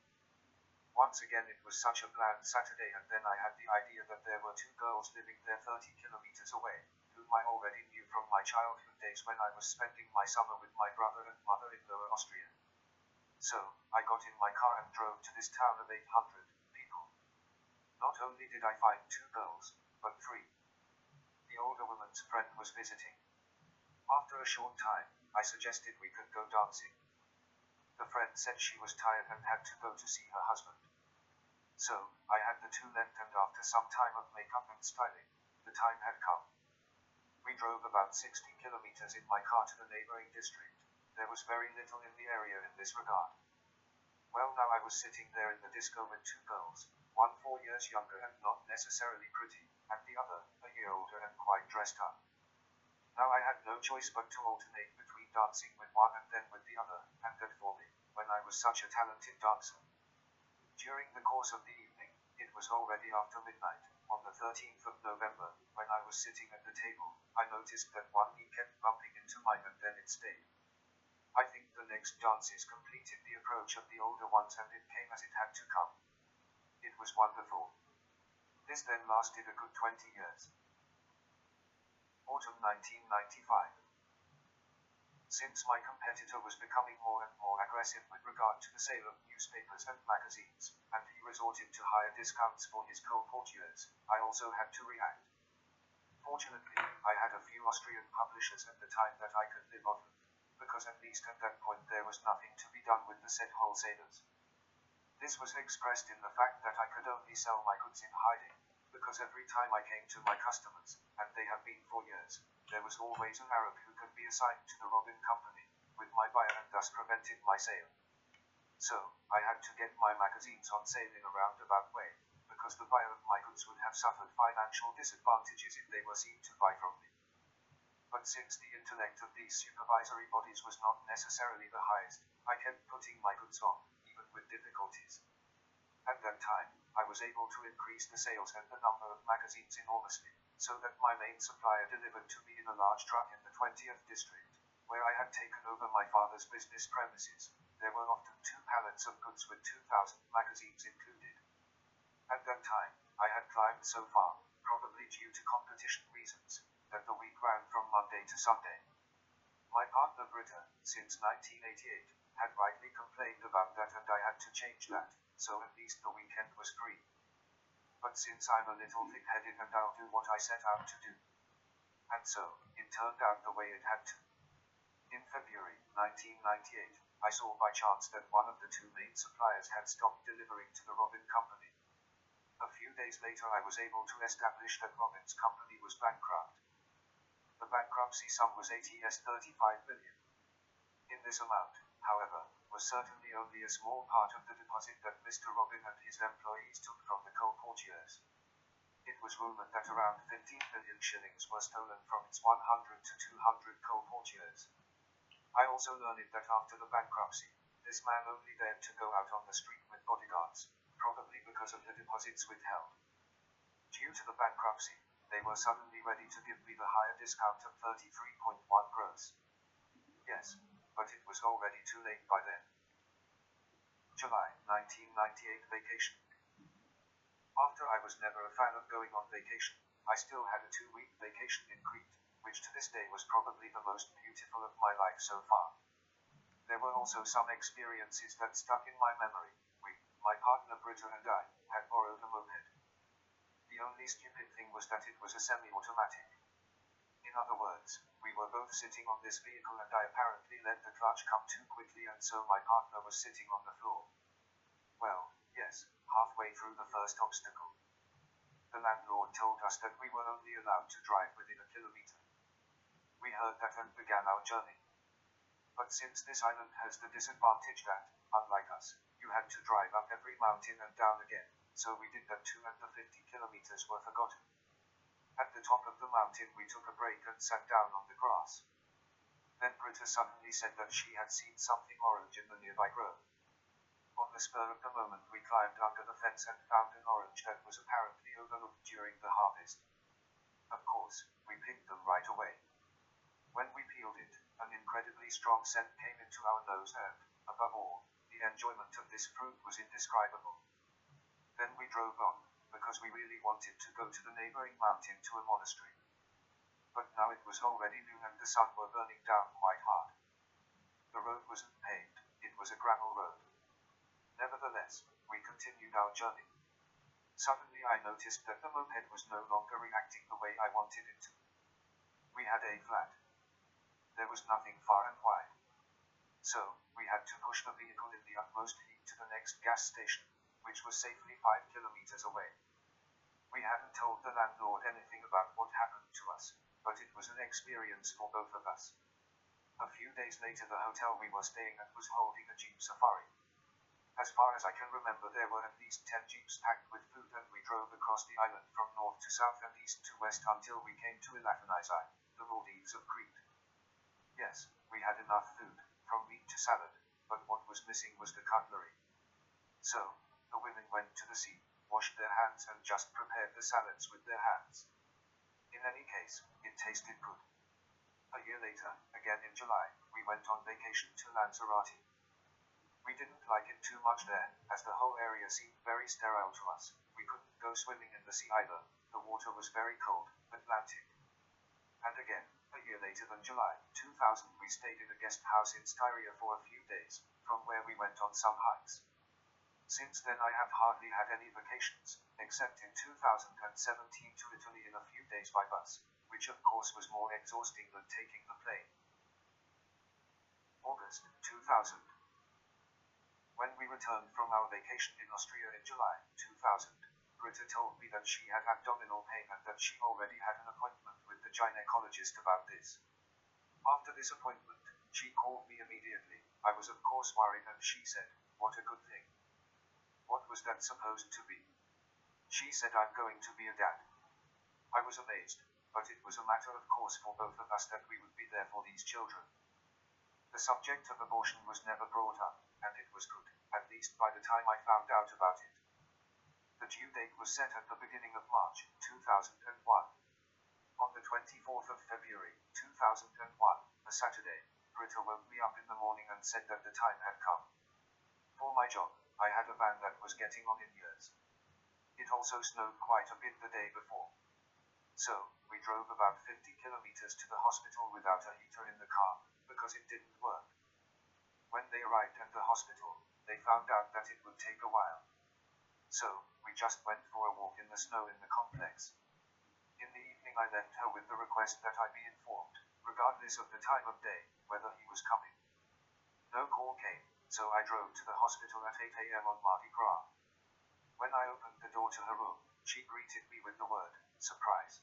Once again, it was such a bland Saturday, and then I had the idea that there were two girls living there 30 kilometers away, whom I already knew from my childhood days when I was spending my summer with my brother and mother in Lower Austria. So, I got in my car and drove to this town of 800 people. Not only did I find two girls, but three. The older woman's friend was visiting. After a short time, I suggested we could go dancing. The friend said she was tired and had to go to see her husband. So, I had the two left and after some time of makeup and styling, the time had come. We drove about 60 kilometers in my car to the neighboring district. There was very little in the area in this regard. Well, now I was sitting there in the disco with two girls, one four years younger and not necessarily pretty, and the other older and quite dressed up. Now I had no choice but to alternate between dancing with one and then with the other, and that for me, when I was such a talented dancer. During the course of the evening, it was already after midnight, on the 13th of November, when I was sitting at the table, I noticed that one knee kept bumping into mine and then it stayed. I think the next dances completed the approach of the older ones and it came as it had to come. It was wonderful. This then lasted a good 20 years. Autumn 1995. Since my competitor was becoming more and more aggressive with regard to the sale of newspapers and magazines, and he resorted to higher discounts for his colporteurs, I also had to react. Fortunately, I had a few Austrian publishers at the time that I could live off of, because at least at that point there was nothing to be done with the said wholesalers. This was expressed in the fact that I could only sell my goods in hiding, because every time I came to my customers, and they have been for years, there was always an Arab who could be assigned to the Robin Company, with my buyer and thus prevented my sale. So, I had to get my magazines on sale in a roundabout way, because the buyer of my goods would have suffered financial disadvantages if they were seen to buy from me. But since the intellect of these supervisory bodies was not necessarily the highest, I kept putting my goods on, even with difficulties. At that time, I was able to increase the sales and the number of magazines enormously, so that my main supplier delivered to me in a large truck in the 20th district, where I had taken over my father's business premises. There were often two pallets of goods with 2,000 magazines included. At that time, I had climbed so far, probably due to competition reasons, that the week ran from Monday to Sunday. My partner Britta, since 1988, had rightly complained about that and I had to change that, so at least the weekend was free. But since I'm a little thick-headed and I'll do what I set out to do. And so, it turned out the way it had to. In February 1998, I saw by chance that one of the two main suppliers had stopped delivering to the Robin Company. A few days later I was able to establish that Robin's company was bankrupt. The bankruptcy sum was ATS 35 million. In this amount, however, was certainly only a small part of the deposit that Mr. Robin and his employees took from the colporteurs. It was rumored that around 15 million shillings were stolen from its 100 to 200 colporteurs. I also learned that after the bankruptcy, this man only dared to go out on the street with bodyguards, probably because of the deposits withheld. Due to the bankruptcy, they were suddenly ready to give me the higher discount of 33.1 gross. Yes, but it was already too late by then. July 1998 vacation. After I was never a fan of going on vacation, I still had a two week vacation in Crete, which to this day was probably the most beautiful of my life so far. There were also some experiences that stuck in my memory. We, my partner Britta and I, had borrowed a moped. The only stupid thing was that it was a semi automatic. In other words, we were both sitting on this vehicle and I apparently let the clutch come too quickly and so my partner was sitting on the floor. Well, yes, halfway through the first obstacle. The landlord told us that we were only allowed to drive within a kilometer. We heard that and began our journey. But since this island has the disadvantage that, unlike us, you had to drive up every mountain and down again, so we did that too and the 50 kilometers were forgotten. At the top of the mountain we took a break and sat down on the grass. Then Britta suddenly said that she had seen something orange in the nearby grove. On the spur of the moment we climbed under the fence and found an orange that was apparently overlooked during the harvest. Of course, we picked them right away. When we peeled it, an incredibly strong scent came into our nose and, above all, the enjoyment of this fruit was indescribable. Then we drove on, because we really wanted to go to the neighboring mountain to a monastery. But now it was already noon and the sun were burning down quite hard. The road wasn't paved, it was a gravel road. Nevertheless, we continued our journey. Suddenly I noticed that the moped was no longer reacting the way I wanted it to. We had a flat. There was nothing far and wide. So, we had to push the vehicle in the utmost heat to the next gas station, which was safely five kilometers away. We hadn't told the landlord anything about what happened to us, but it was an experience for both of us. A few days later, the hotel we were staying at was holding a Jeep safari. As far as I can remember, there were at least 10 jeeps packed with food, and we drove across the island from north to south and east to west until we came to Elafonisi, the Maldives of Crete. Yes, we had enough food, from meat to salad, but what was missing was the cutlery. So, the women went to the sea, washed their hands, and just prepared the salads with their hands. In any case, it tasted good. A year later, again in July, we went on vacation to Lanzarote. We didn't like it too much there, as the whole area seemed very sterile to us. We couldn't go swimming in the sea either, the water was very cold, Atlantic. And again, a year later than July 2000, we stayed in a guest house in Styria for a few days, from where we went on some hikes. Since then, I have hardly had any vacations, except in 2017 to Italy in a few days by bus, which of course was more exhausting than taking the plane. August 2000. When we returned from our vacation in Austria in July 2000, Britta told me that she had abdominal pain and that she already had an appointment with the gynecologist about this. After this appointment, she called me immediately. I was of course worried and she said, What a good thing. What was that supposed to be? She said I'm going to be a dad. I was amazed, but it was a matter of course for both of us that we would be there for these children. The subject of abortion was never brought up, and it was good, at least by the time I found out about it. The due date was set at the beginning of March 2001. On the 24th of February 2001, a Saturday, Britta woke me up in the morning and said that the time had come. For my job, I had a van that was getting on in years. It also snowed quite a bit the day before. So, we drove about 50 kilometers to the hospital without a heater in the car, because it didn't work. When they arrived at the hospital, they found out that it would take a while. So, we just went for a walk in the snow in the complex. In the evening, I left her with the request that I be informed, regardless of the time of day, whether he was coming. No call came, so I drove to the hospital at 8 a.m. on Mardi Gras. When I opened the door to her room, she greeted me with the word, surprise.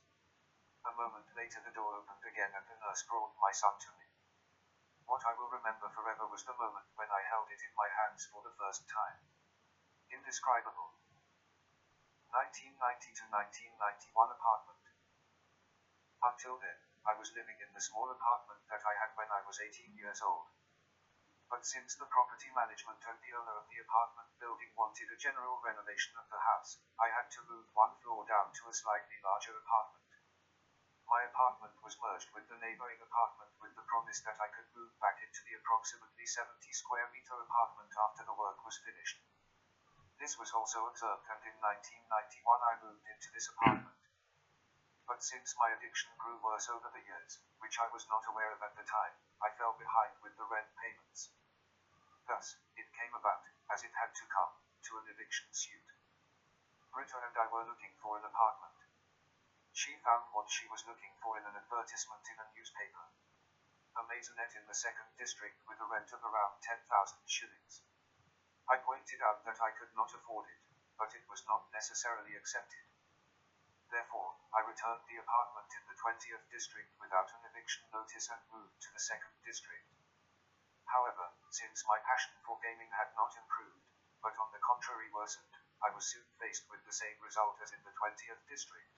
A moment later, the door opened again and the nurse brought my son to me. What I will remember forever was the moment when I held it in my hands for the first time. Indescribable. 1990 to 1991 apartment. Until then, I was living in the small apartment that I had when I was 18 years old. But since the property management and the owner of the apartment building wanted a general renovation of the house, I had to move one floor down to a slightly larger apartment. My apartment was merged with the neighboring apartment with the promise that I could move back into the approximately 70 square meter apartment after the work was finished. This was also observed and in 1991 I moved into this apartment. But since my addiction grew worse over the years, which I was not aware of at the time, I fell behind with the rent payments. Thus, it came about, as it had to come, to an eviction suit. Britta and I were looking for an apartment. She found what she was looking for in an advertisement in a newspaper. A maisonette in the second district with a rent of around 10,000 shillings. I pointed out that I could not afford it, but it was not necessarily accepted. Therefore, I returned the apartment in the 20th district without an eviction notice and moved to the second district. However, since my passion for gaming had not improved, but on the contrary worsened, I was soon faced with the same result as in the 20th district.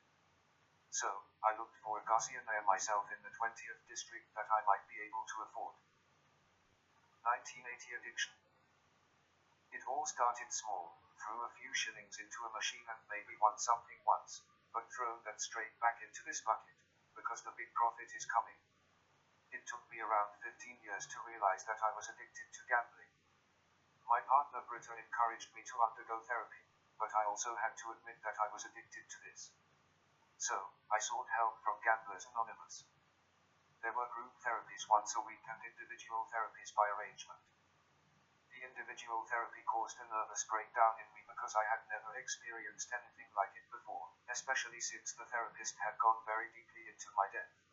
So, I looked for a garçonnière myself in the 20th district that I might be able to afford. 1980 addiction. It all started small, threw a few shillings into a machine and maybe won something once, but throw that straight back into this bucket, because the big profit is coming. It took me around 15 years to realize that I was addicted to gambling. My partner Britta encouraged me to undergo therapy, but I also had to admit that I was addicted to this. So, I sought help from Gamblers Anonymous. There were group therapies once a week and individual therapies by arrangement. The individual therapy caused a nervous breakdown in me because I had never experienced anything like it before, especially since the therapist had gone very deeply into my depth.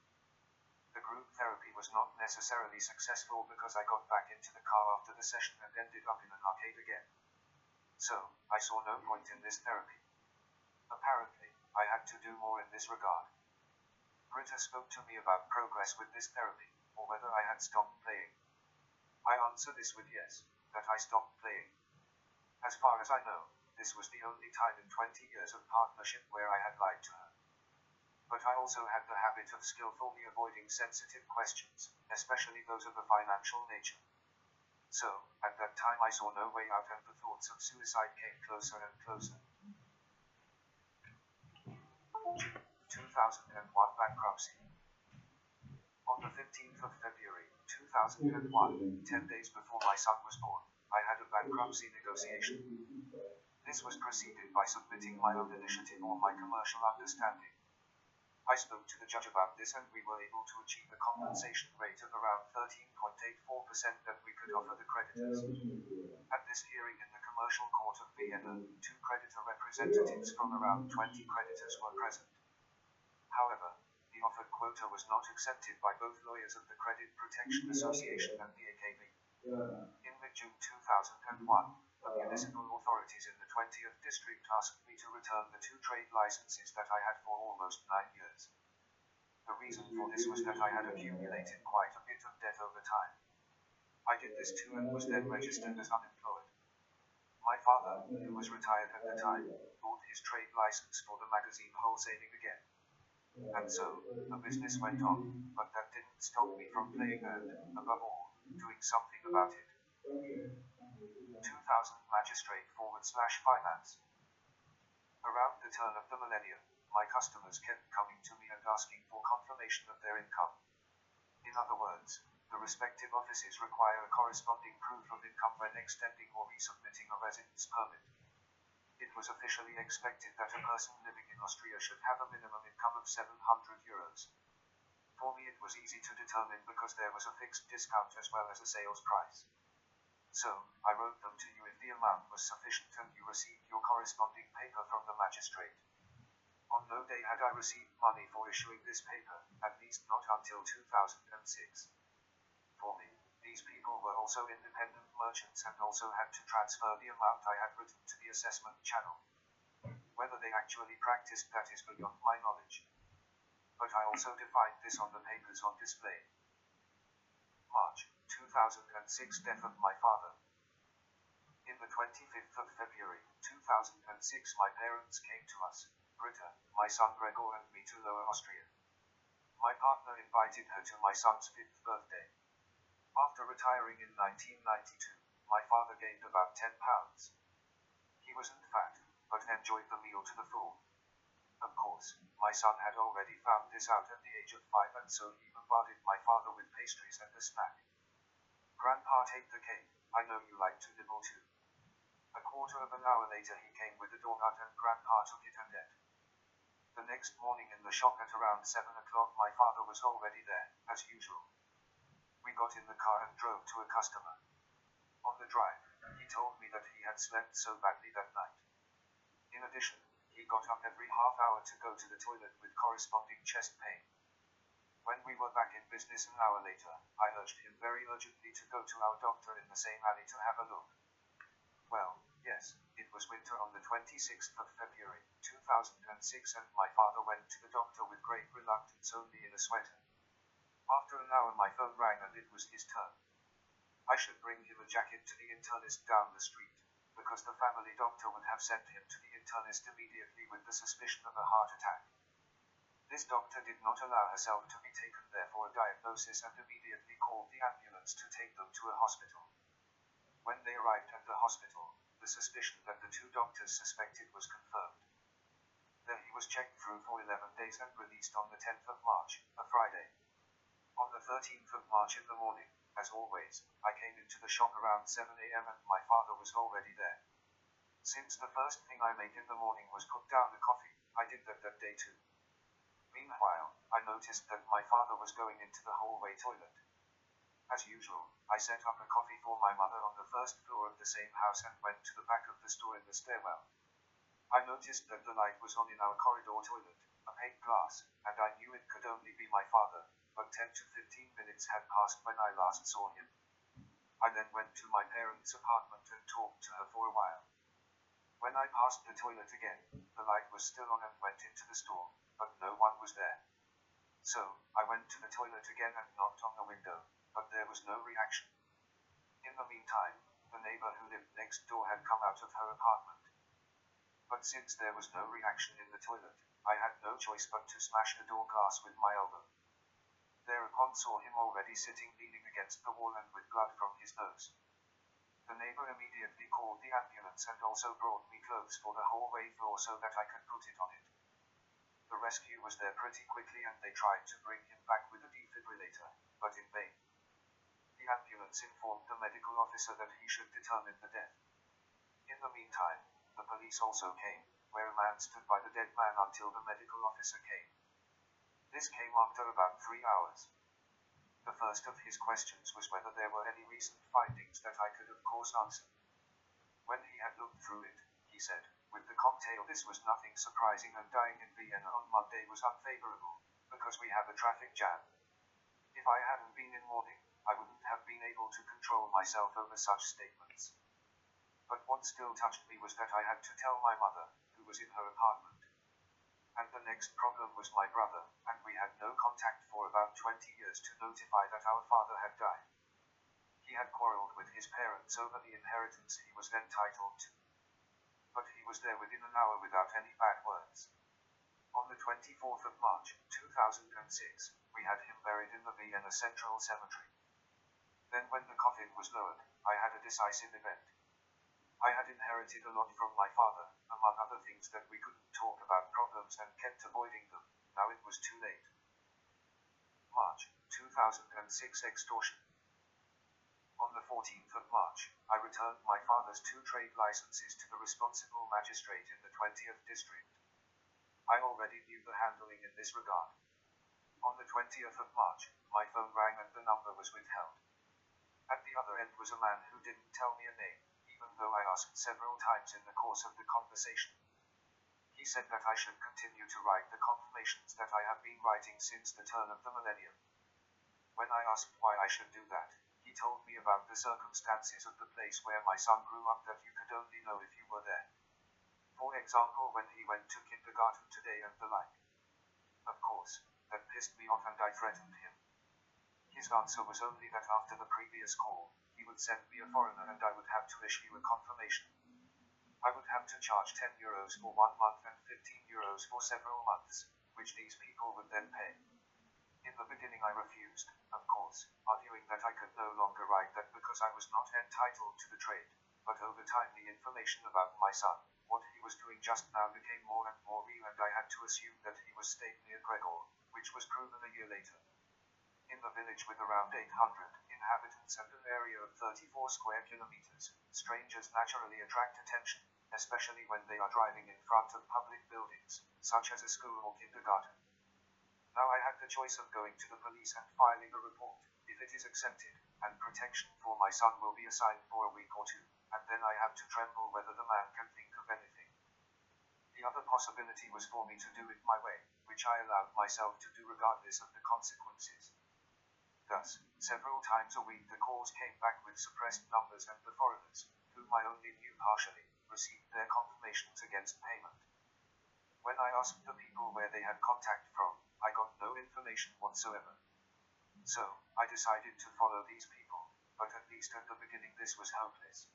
The group therapy was not necessarily successful because I got back into the car after the session and ended up in an arcade again. So, I saw no point in this therapy. Apparently, I had to do more in this regard. Britta spoke to me about progress with this therapy, or whether I had stopped playing. I answer this with yes, that I stopped playing. As far as I know, this was the only time in 20 years of partnership where I had lied to her. But I also had the habit of skillfully avoiding sensitive questions, especially those of a financial nature. So, at that time I saw no way out and the thoughts of suicide came closer and closer. 2001 bankruptcy. On the 15th of February 2001, 10 days before my son was born, I had a bankruptcy negotiation. This was preceded by submitting my own initiative or my commercial understanding. I spoke to the judge about this and we were able to achieve a compensation rate of around 13.84% that we could offer the creditors. At this hearing in the commercial court of Vienna, two creditor representatives from around 20 creditors were present. However, the offered quota was not accepted by both lawyers of the Credit Protection Association and the AKV. In mid-June 2001, the municipal authorities in the 20th district asked me to return the two trade licenses that I had for almost nine years. The reason for this was that I had accumulated quite a bit of debt over time. I did this too and was then registered as unemployed. My father, who was retired at the time, bought his trade license for the magazine wholesaling again. And so, the business went on, but that didn't stop me from playing and, above all, doing something about it. 2000 Magistrate forward slash finance. Around the turn of the millennium, my customers kept coming to me and asking for confirmation of their income. In other words, the respective offices require a corresponding proof of income when extending or resubmitting a residence permit. It was officially expected that a person living in Austria should have a minimum income of 700 euros. For me, it was easy to determine because there was a fixed discount as well as a sales price. So, I wrote them to you if the amount was sufficient and you received your corresponding paper from the magistrate. On no day had I received money for issuing this paper, at least not until 2006. For me, these people were also independent merchants and also had to transfer the amount I had written to the assessment channel. Whether they actually practiced that is beyond my knowledge. But I also defined this on the papers on display. March 2006 Death of my father. In the 25th of February 2006 my parents came to us, Britta, my son Gregor and me to Lower Austria. My partner invited her to my son's fifth birthday. After retiring in 1992, my father gained about 10 pounds. He wasn't fat, but enjoyed the meal to the full. Of course, my son had already found this out at the age of five and so he bombarded my father with pastries and a snack. Grandpa take the cake, I know you like to nibble too. A quarter of an hour later he came with a donut and Grandpa took it and ate. The next morning in the shop at around seven o'clock my father was already there, as usual. We got in the car and drove to a customer. On the drive, he told me that he had slept so badly that night. In addition, he got up every half hour to go to the toilet with corresponding chest pain. When we were back in business an hour later, I urged him very urgently to go to our doctor in the same alley to have a look. Well, yes, it was winter on the 26th of February, 2006 and my father went to the doctor with great reluctance only in a sweater. After an hour my phone rang and it was his turn. I should bring him a jacket to the internist down the street, because the family doctor would have sent him to the internist immediately with the suspicion of a heart attack. This doctor did not allow herself to be taken there for a diagnosis and immediately called the ambulance to take them to a hospital. When they arrived at the hospital, the suspicion that the two doctors suspected was confirmed. There he was checked through for 11 days and released on the 10th of March, a Friday. On the 13th of March in the morning, as always, I came into the shop around 7 a.m. and my father was already there. Since the first thing I made in the morning was put down the coffee, I did that that day too. Meanwhile, I noticed that my father was going into the hallway toilet. As usual, I set up a coffee for my mother on the first floor of the same house and went to the back of the store in the stairwell. I noticed that the light was on in our corridor toilet, a pane glass, and I knew it could only be my father, but 10 to 15 minutes had passed when I last saw him. I then went to my parents' apartment and talked to her for a while. When I passed the toilet again, the light was still on and went into the store, but no one was there. So, I went to the toilet again and knocked on the window, but there was no reaction. In the meantime, the neighbor who lived next door had come out of her apartment. But since there was no reaction in the toilet, I had no choice but to smash the door glass with my elbow. Thereupon saw him already sitting leaning against the wall and with blood from his nose. The neighbor immediately called the ambulance and also brought me clothes for the hallway floor so that I could put it on it. The rescue was there pretty quickly and they tried to bring him back with a defibrillator, but in vain. The ambulance informed the medical officer that he should determine the death. In the meantime, the police also came, where a man stood by the dead man until the medical officer came. This came after about three hours. The first of his questions was whether there were any recent findings that I could of course answer. When he had looked through it, he said, with the cocktail this was nothing surprising and dying in Vienna on Monday was unfavorable, because we have a traffic jam. If I hadn't been in mourning, I wouldn't have been able to control myself over such statements. But what still touched me was that I had to tell my mother, who was in her apartment. And the next problem was my brother, and we had no contact for about 20 years to notify that our father had died. He had quarreled with his parents over the inheritance he was entitled to. But he was there within an hour without any bad words. On the 24th of March, 2006, we had him buried in the Vienna Central Cemetery. Then when the coffin was lowered, I had a decisive event. I had inherited a lot from my father, among other things that we couldn't talk about problems and kept avoiding them. Now it was too late. March 2006 Extortion. On the 14th of March, I returned my father's two trade licenses to the responsible magistrate in the 20th district. I already knew the handling in this regard. On the 20th of March, my phone rang and the number was withheld. At the other end was a man who didn't tell me a name even though I asked several times in the course of the conversation. He said that I should continue to write the confirmations that I have been writing since the turn of the millennium. When I asked why I should do that, he told me about the circumstances of the place where my son grew up that you could only know if you were there. For example, when he went to kindergarten today and the like. Of course, that pissed me off and I threatened him. His answer was only that after the previous call, he would send me a foreigner and I would have to issue a confirmation. I would have to charge 10 euros for one month and 15 euros for several months, which these people would then pay. In the beginning I refused, of course, arguing that I could no longer write that because I was not entitled to the trade, but over time the information about my son, what he was doing just now became more and more real and I had to assume that he was staying near Gregor, which was proven a year later. In the village with around 800 inhabitants and an area of 34 square kilometers, strangers naturally attract attention, especially when they are driving in front of public buildings, such as a school or kindergarten. Now I had the choice of going to the police and filing a report, if it is accepted, and protection for my son will be assigned for a week or two, and then I have to tremble whether the man can think of anything. The other possibility was for me to do it my way, which I allowed myself to do regardless of the consequences. Thus, several times a week the calls came back with suppressed numbers and the foreigners, whom I only knew partially, received their confirmations against payment. When I asked the people where they had contact from, I got no information whatsoever. So, I decided to follow these people, but at least at the beginning this was hopeless.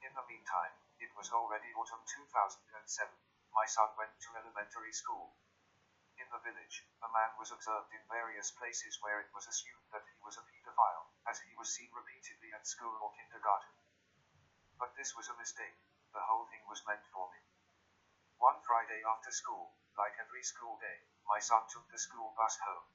In the meantime, it was already autumn 2007. My son went to elementary school, in the village, a man was observed in various places where it was assumed that he was a pedophile, as he was seen repeatedly at school or kindergarten. But this was a mistake, the whole thing was meant for me. One Friday after school, like every school day, my son took the school bus home.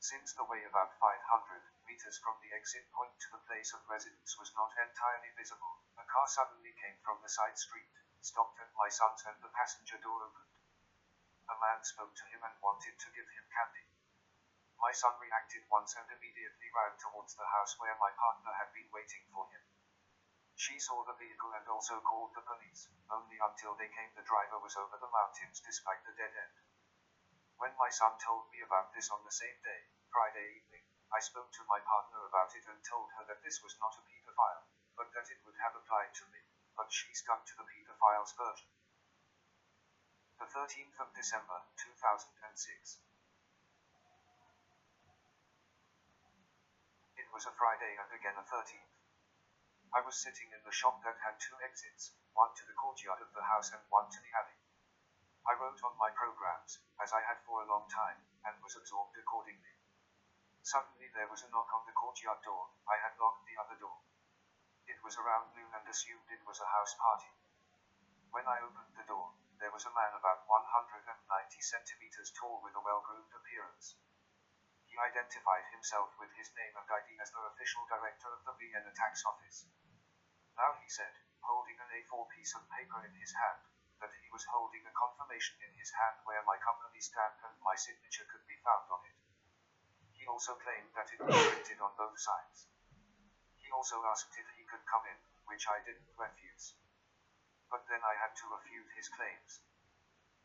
Since the way about 500 meters from the exit point to the place of residence was not entirely visible, a car suddenly came from the side street, stopped at my son's and the passenger door opened. A man spoke to him and wanted to give him candy. My son reacted once and immediately ran towards the house where my partner had been waiting for him. She saw the vehicle and also called the police, only until they came the driver was over the mountains despite the dead end. When my son told me about this on the same day, Friday evening, I spoke to my partner about it and told her that this was not a pedophile, but that it would have applied to me, but she stuck to the pedophile's version. The 13th of December, 2006. It was a Friday and again a 13th. I was sitting in the shop that had two exits, one to the courtyard of the house and one to the alley. I wrote on my programs, as I had for a long time, and was absorbed accordingly. Suddenly there was a knock on the courtyard door, I had locked the other door. It was around noon and assumed it was a house party. When I opened the door, there was a man about 190 centimeters tall with a well-groomed appearance. He identified himself with his name and ID as the official director of the Vienna tax office. Now he said, holding an A4 piece of paper in his hand, that he was holding a confirmation in his hand where my company stamp and my signature could be found on it. He also claimed that it was printed on both sides. He also asked if he could come in, which I didn't refuse but then I had to refute his claims.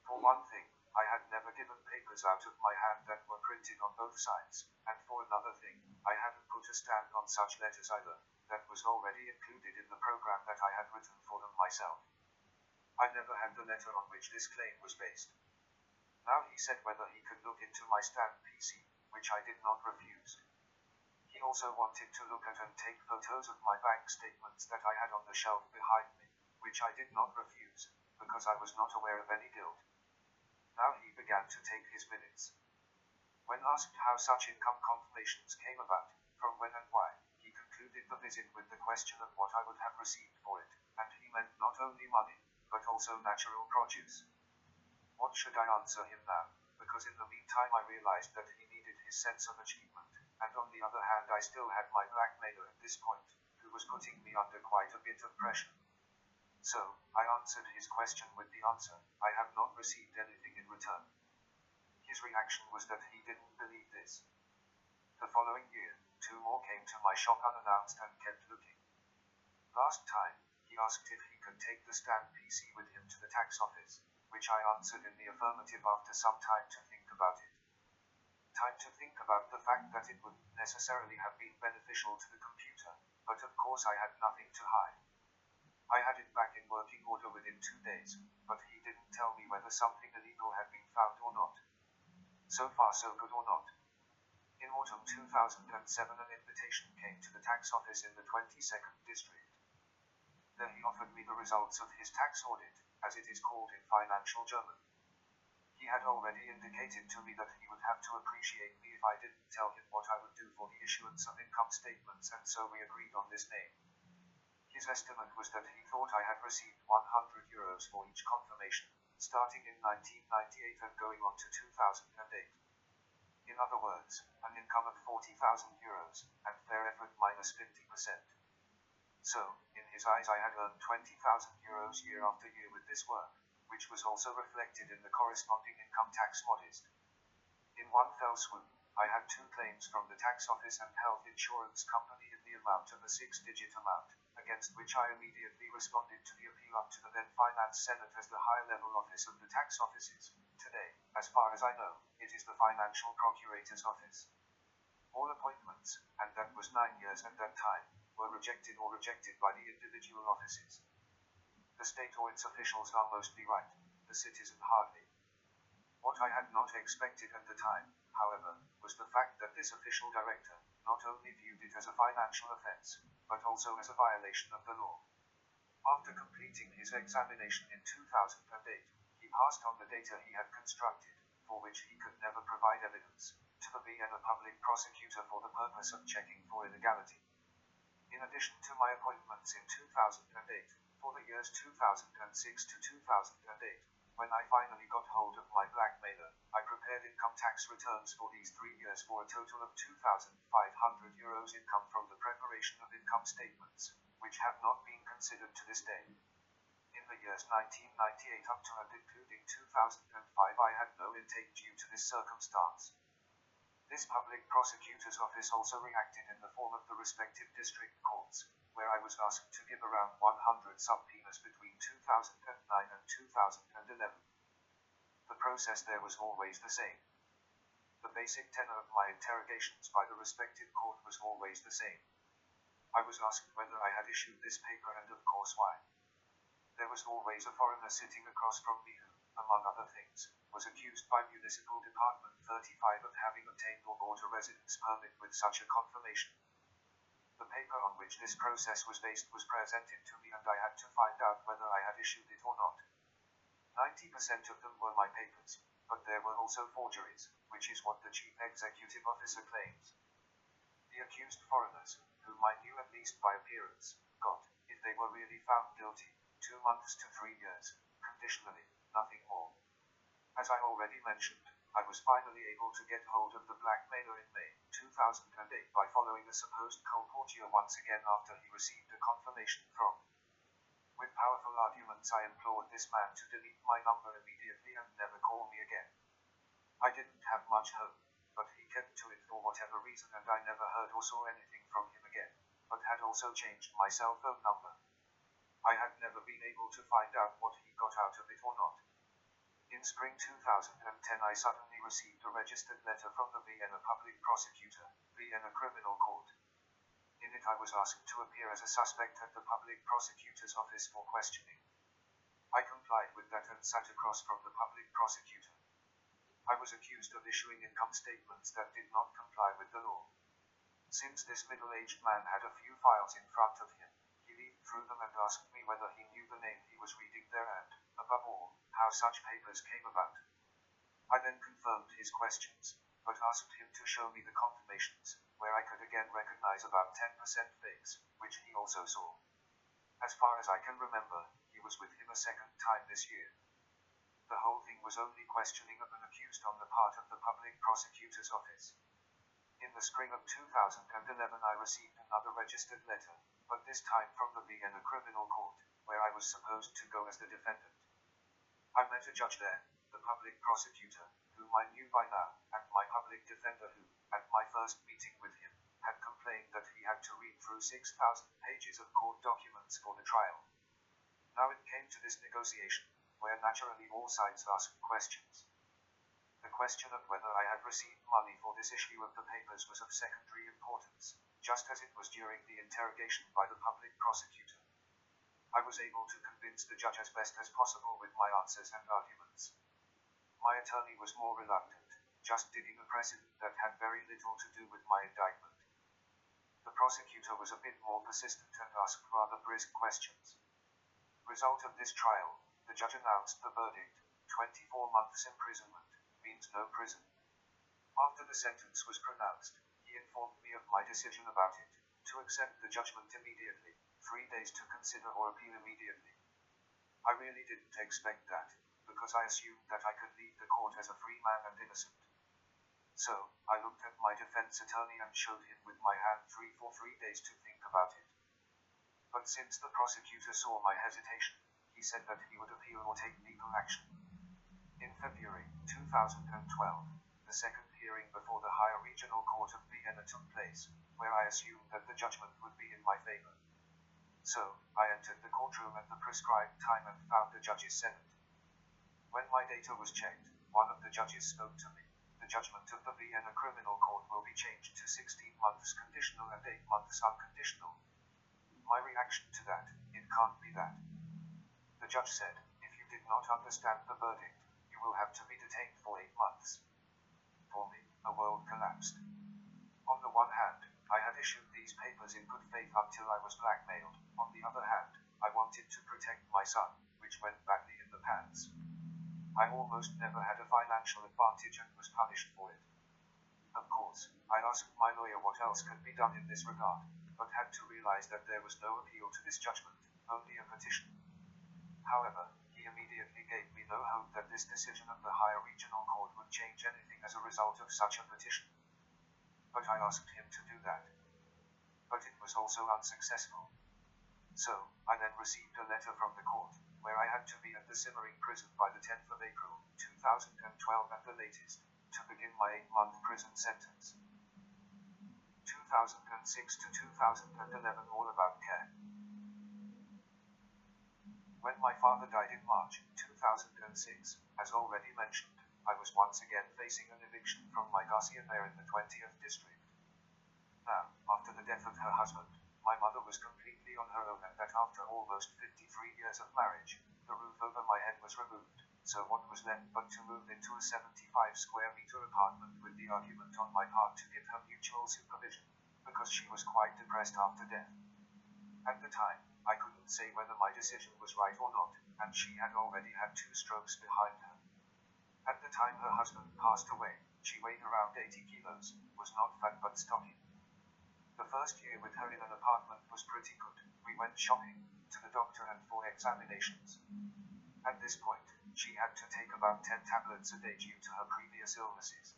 For one thing, I had never given papers out of my hand that were printed on both sides, and for another thing, I hadn't put a stamp on such letters either, that was already included in the program that I had written for them myself. I never had the letter on which this claim was based. Now he said whether he could look into my stamp PC, which I did not refuse. He also wanted to look at and take photos of my bank statements that I had on the shelf behind me which I did not refuse, because I was not aware of any guilt. Now he began to take his minutes. When asked how such income confirmations came about, from when and why, he concluded the visit with the question of what I would have received for it, and he meant not only money, but also natural produce. What should I answer him now? Because in the meantime I realized that he needed his sense of achievement, and on the other hand I still had my blackmailer at this point, who was putting me under quite a bit of pressure. So, I answered his question with the answer, I have not received anything in return. His reaction was that he didn't believe this. The following year, two more came to my shop unannounced and kept looking. Last time, he asked if he could take the stamp PC with him to the tax office, which I answered in the affirmative after some time to think about it. Time to think about the fact that it wouldn't necessarily have been beneficial to the computer, but of course I had nothing to hide. I had it back in working order within two days, but he didn't tell me whether something illegal had been found or not. So far so good or not. In autumn 2007 an invitation came to the tax office in the 22nd district. There he offered me the results of his tax audit, as it is called in financial German. He had already indicated to me that he would have to appreciate me if I didn't tell him what I would do for the issuance of income statements, and so we agreed on this name. His estimate was that he thought I had received 100 euros for each confirmation, starting in 1998 and going on to 2008. In other words, an income of 40,000 euros, and fair effort minus 50%. So, in his eyes I had earned 20,000 euros year after year with this work, which was also reflected in the corresponding income tax modest. In one fell swoop, I had two claims from the tax office and health insurance company in the amount of a six-digit amount, against which I immediately responded to the appeal up to the then Finance Senate as the high-level office of the tax offices. Today, as far as I know, it is the Financial Procurator's Office. All appointments, and that was nine years at that time, were rejected or rejected by the individual offices. The state or its officials are mostly right, the citizen hardly. What I had not expected at the time, however, was the fact that this official director not only viewed it as a financial offense, but also as a violation of the law. After completing his examination in 2008, he passed on the data he had constructed, for which he could never provide evidence, to the Vienna public prosecutor for the purpose of checking for illegality. In addition to my appointments in 2008, for the years 2006 to 2008, when I finally got hold of my blackmailer, I prepared income tax returns for these three years for a total of 2,500 euros income from the preparation of income statements, which have not been considered to this day In the years 1998 up to and including 2005 I had no intake due to this circumstance. This public prosecutor's office also reacted in the form of the respective district courts, where I was asked to give around 100 subpoenas between 2009 and 2011. The process there was always the same. The basic tenor of my interrogations by the respective court was always the same. I was asked whether I had issued this paper and of course why. There was always a foreigner sitting across from me who, among other things, was accused by Municipal Department 35 of having obtained or bought a residence permit with such a confirmation. The paper on which this process was based was presented to me and I had to find out whether I had issued it or not. 90% of them were my papers, but there were also forgeries, which is what the chief executive officer claims. The accused foreigners, whom I knew at least by appearance, got, if they were really found guilty, two months to three years, conditionally, nothing more. As I already mentioned, I was finally able to get hold of the blackmailer in May 2008 by following a supposed colporteur once again after he received a confirmation from. With powerful arguments I implored this man to delete my number immediately and never call me again. I didn't have much hope, but he kept to it for whatever reason and I never heard or saw anything from him again, but had also changed my cell phone number. I had never been able to find out what he got out of it or not. In spring 2010 I suddenly received a registered letter from the Vienna public prosecutor, Vienna Criminal Court. In it I was asked to appear as a suspect at the public prosecutor's office for questioning. I complied with that and sat across from the public prosecutor. I was accused of issuing income statements that did not comply with the law. Since this middle-aged man had a few files in front of him, through them and asked me whether he knew the name he was reading there and, above all, how such papers came about. I then confirmed his questions, but asked him to show me the confirmations, where I could again recognize about 10% fakes, which he also saw. As far as I can remember, he was with him a second time this year. The whole thing was only questioning of an accused on the part of the public prosecutor's office. In the spring of 2011 I received another registered letter, but this time from the Vienna Criminal Court, where I was supposed to go as the defendant. I met a judge there, the public prosecutor, whom I knew by now, and my public defender who, at my first meeting with him, had complained that he had to read through 6,000 pages of court documents for the trial. Now it came to this negotiation, where naturally all sides asked questions. The question of whether I had received money for this issue of the papers was of secondary importance just as it was during the interrogation by the public prosecutor. I was able to convince the judge as best as possible with my answers and arguments. My attorney was more reluctant, just digging a precedent that had very little to do with my indictment. The prosecutor was a bit more persistent and asked rather brisk questions. Result of this trial, the judge announced the verdict, 24 months imprisonment means no prison. After the sentence was pronounced, he informed me of my decision about it, to accept the judgment immediately, three days to consider or appeal immediately. I really didn't expect that, because I assumed that I could leave the court as a free man and innocent. So, I looked at my defense attorney and showed him with my hand three for three days to think about it. But since the prosecutor saw my hesitation, he said that he would appeal or take legal action. In February 2012, the second hearing before the Higher Regional Court of Vienna took place, where I assumed that the judgment would be in my favor. So, I entered the courtroom at the prescribed time and found the judges seated. When my data was checked, one of the judges spoke to me. The judgment of the Vienna Criminal Court will be changed to 16 months conditional and 8 months unconditional. My reaction to that, it can't be that. The judge said, if you did not understand the verdict, you will have to be detained for 8 months. For me, the world collapsed. On the one hand, I had issued these papers in good faith until I was blackmailed. On the other hand, I wanted to protect my son, which went badly in the pants. I almost never had a financial advantage and was punished for it. Of course, I asked my lawyer what else could be done in this regard, but had to realize that there was no appeal to this judgment, only a petition. However, immediately gave me no hope that this decision of the higher regional court would change anything as a result of such a petition. But I asked him to do that. But it was also unsuccessful. So, I then received a letter from the court, where I had to be at the Simmering prison by the 10th of April, 2012 at the latest, to begin my 8-month prison sentence. 2006 to 2011 All About Care. When my father died in March 2006, as already mentioned, I was once again facing an eviction from my garçonnière in the 20th district. Now, after the death of her husband, my mother was completely on her own and that after almost 53 years of marriage, the roof over my head was removed, so what was left but to move into a 75 square meter apartment with the argument on my part to give her mutual supervision, because she was quite depressed after death. At the time, I couldn't say whether my decision was right or not, and she had already had two strokes behind her. At the time her husband passed away, she weighed around 80 kilos, was not fat but stocky. The first year with her in an apartment was pretty good. We went shopping, to the doctor and for examinations. At this point, she had to take about 10 tablets a day due to her previous illnesses.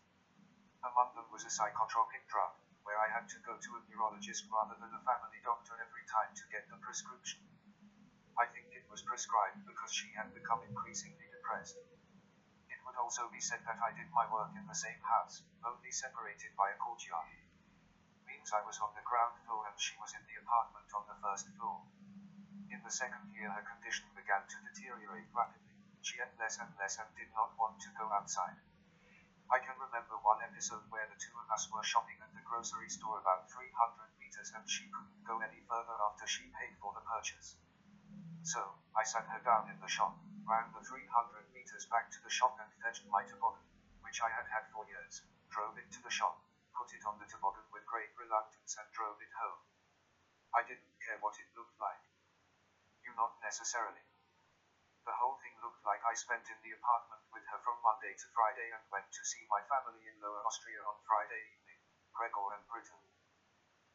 Among them was a psychotropic drug, where I had to go to a neurologist rather than a family doctor every time to get the prescription. I think it was prescribed because she had become increasingly depressed. It would also be said that I did my work in the same house, only separated by a courtyard means I was on the ground floor and she was in the apartment on the first floor. In the second year, her condition began to deteriorate rapidly. She ate less and less and did not want to go outside. I can remember one episode where the two of us were shopping at the grocery store about 300 meters and she couldn't go any further after she paid for the purchase. So, I sat her down in the shop, ran the 300 meters back to the shop and fetched my toboggan, which I had had for years, drove it to the shop, put it on the toboggan with great reluctance and drove it home. I didn't care what it looked like. You not necessarily. The whole thing looked like I spent in the apartment with her from Monday to Friday and went to see my family in Lower Austria on Friday evening, Gregor and Britain.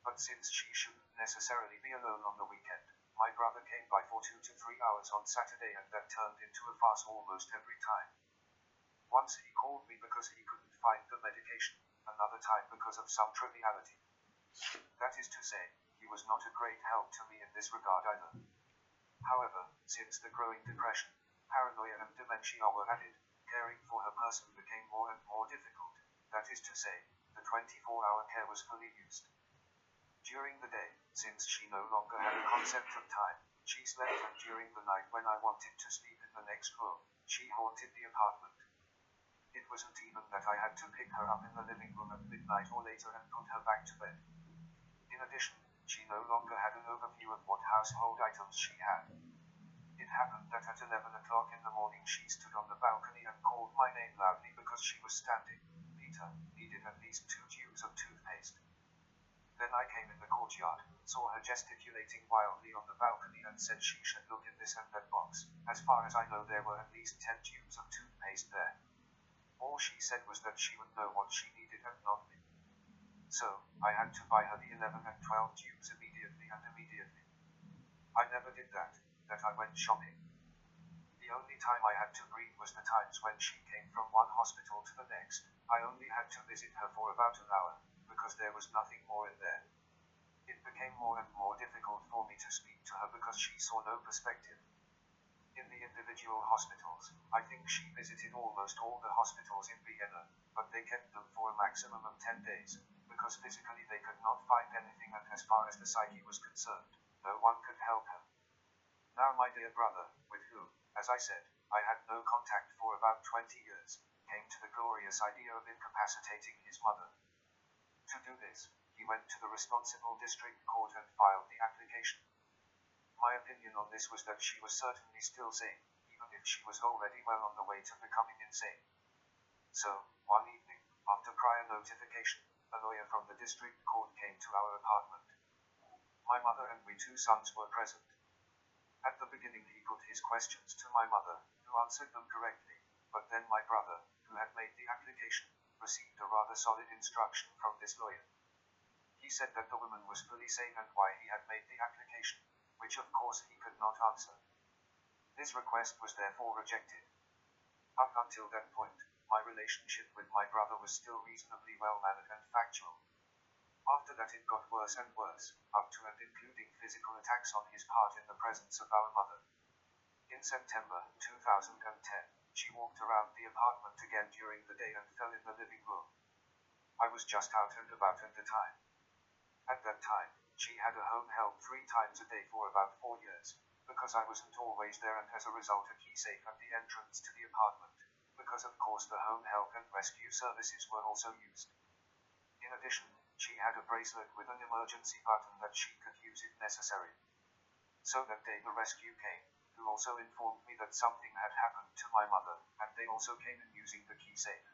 But since she shouldn't necessarily be alone on the weekend, my brother came by for two to three hours on Saturday and that turned into a farce almost every time. Once he called me because he couldn't find the medication another time because of some triviality. That is to say, he was not a great help to me in this regard either. However, since the growing depression, paranoia and dementia were added, caring for her person became more and more difficult. That is to say, the 24-hour care was fully used. During the day, since she no longer had a concept of time, she slept and during the night when I wanted to sleep in the next room, she haunted the apartment. It wasn't even that I had to pick her up in the living room at midnight or later and put her back to bed. In addition, she no longer had an overview of what household items she had. It happened that at 11 o'clock in the morning she stood on the balcony and called my name loudly because she was standing. Peter needed at least two tubes of toothpaste. Then I came in the courtyard, saw her gesticulating wildly on the balcony and said she should look in this and that box. As far as I know there were at least ten tubes of toothpaste there. All she said was that she would know what she needed and not me. So, I had to buy her the 11 and 12 tubes immediately and immediately. I never did that, that I went shopping. The only time I had to breathe was the times when she came from one hospital to the next. I only had to visit her for about an hour, because there was nothing more in there. It became more and more difficult for me to speak to her because she saw no perspective. In the individual hospitals, I think she visited almost all the hospitals in Vienna, but they kept them for a maximum of 10 days, because physically they could not find anything and as far as the psyche was concerned, no one could help her. Now my dear brother, with whom, as I said, I had no contact for about 20 years, came to the glorious idea of incapacitating his mother. To do this, he went to the responsible district court and filed the application. My opinion on this was that she was certainly still sane, even if she was already well on the way to becoming insane. So, one evening, after prior notification, a lawyer from the district court came to our apartment. My mother and we two sons were present. At the beginning he put his questions to my mother, who answered them correctly, but then my brother, who had made the application, received a rather solid instruction from this lawyer. He said that the woman was fully sane and why he had made the application, which of course he could not answer. This request was therefore rejected. Up until that point, my relationship with my brother was still reasonably well mannered and factual. After that it got worse and worse, up to and including physical attacks on his part in the presence of our mother. In September 2010, she walked around the apartment again during the day and fell in the living room. I was just out and about at the time. At that time, she had a home help three times a day for about four years, because I wasn't always there and as a result a key safe at the entrance to the apartment because of course the home help and rescue services were also used. In addition, she had a bracelet with an emergency button that she could use if necessary. So that day the rescue came, who also informed me that something had happened to my mother, and they also came in using the key safe.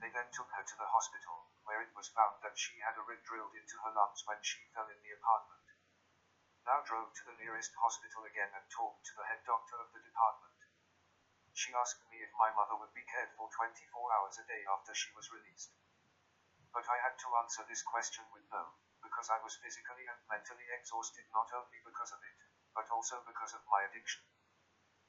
They then took her to the hospital, where it was found that she had a rib drilled into her lungs when she fell in the apartment. Now drove to the nearest hospital again and talked to the head doctor of the department. She asked me if my mother would be cared for 24 hours a day after she was released. But I had to answer this question with no, because I was physically and mentally exhausted not only because of it, but also because of my addiction.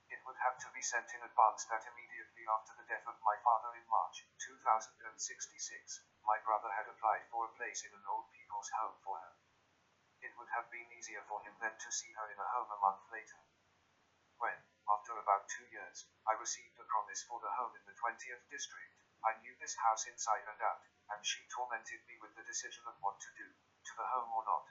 It would have to be sent in advance that immediately after the death of my father in March 2066, my brother had applied for a place in an old people's home for her. It would have been easier for him then to see her in a home a month later. When, after about two years, I received a promise for the home in the 20th district. I knew this house inside and out, and she tormented me with the decision of what to do, to the home or not.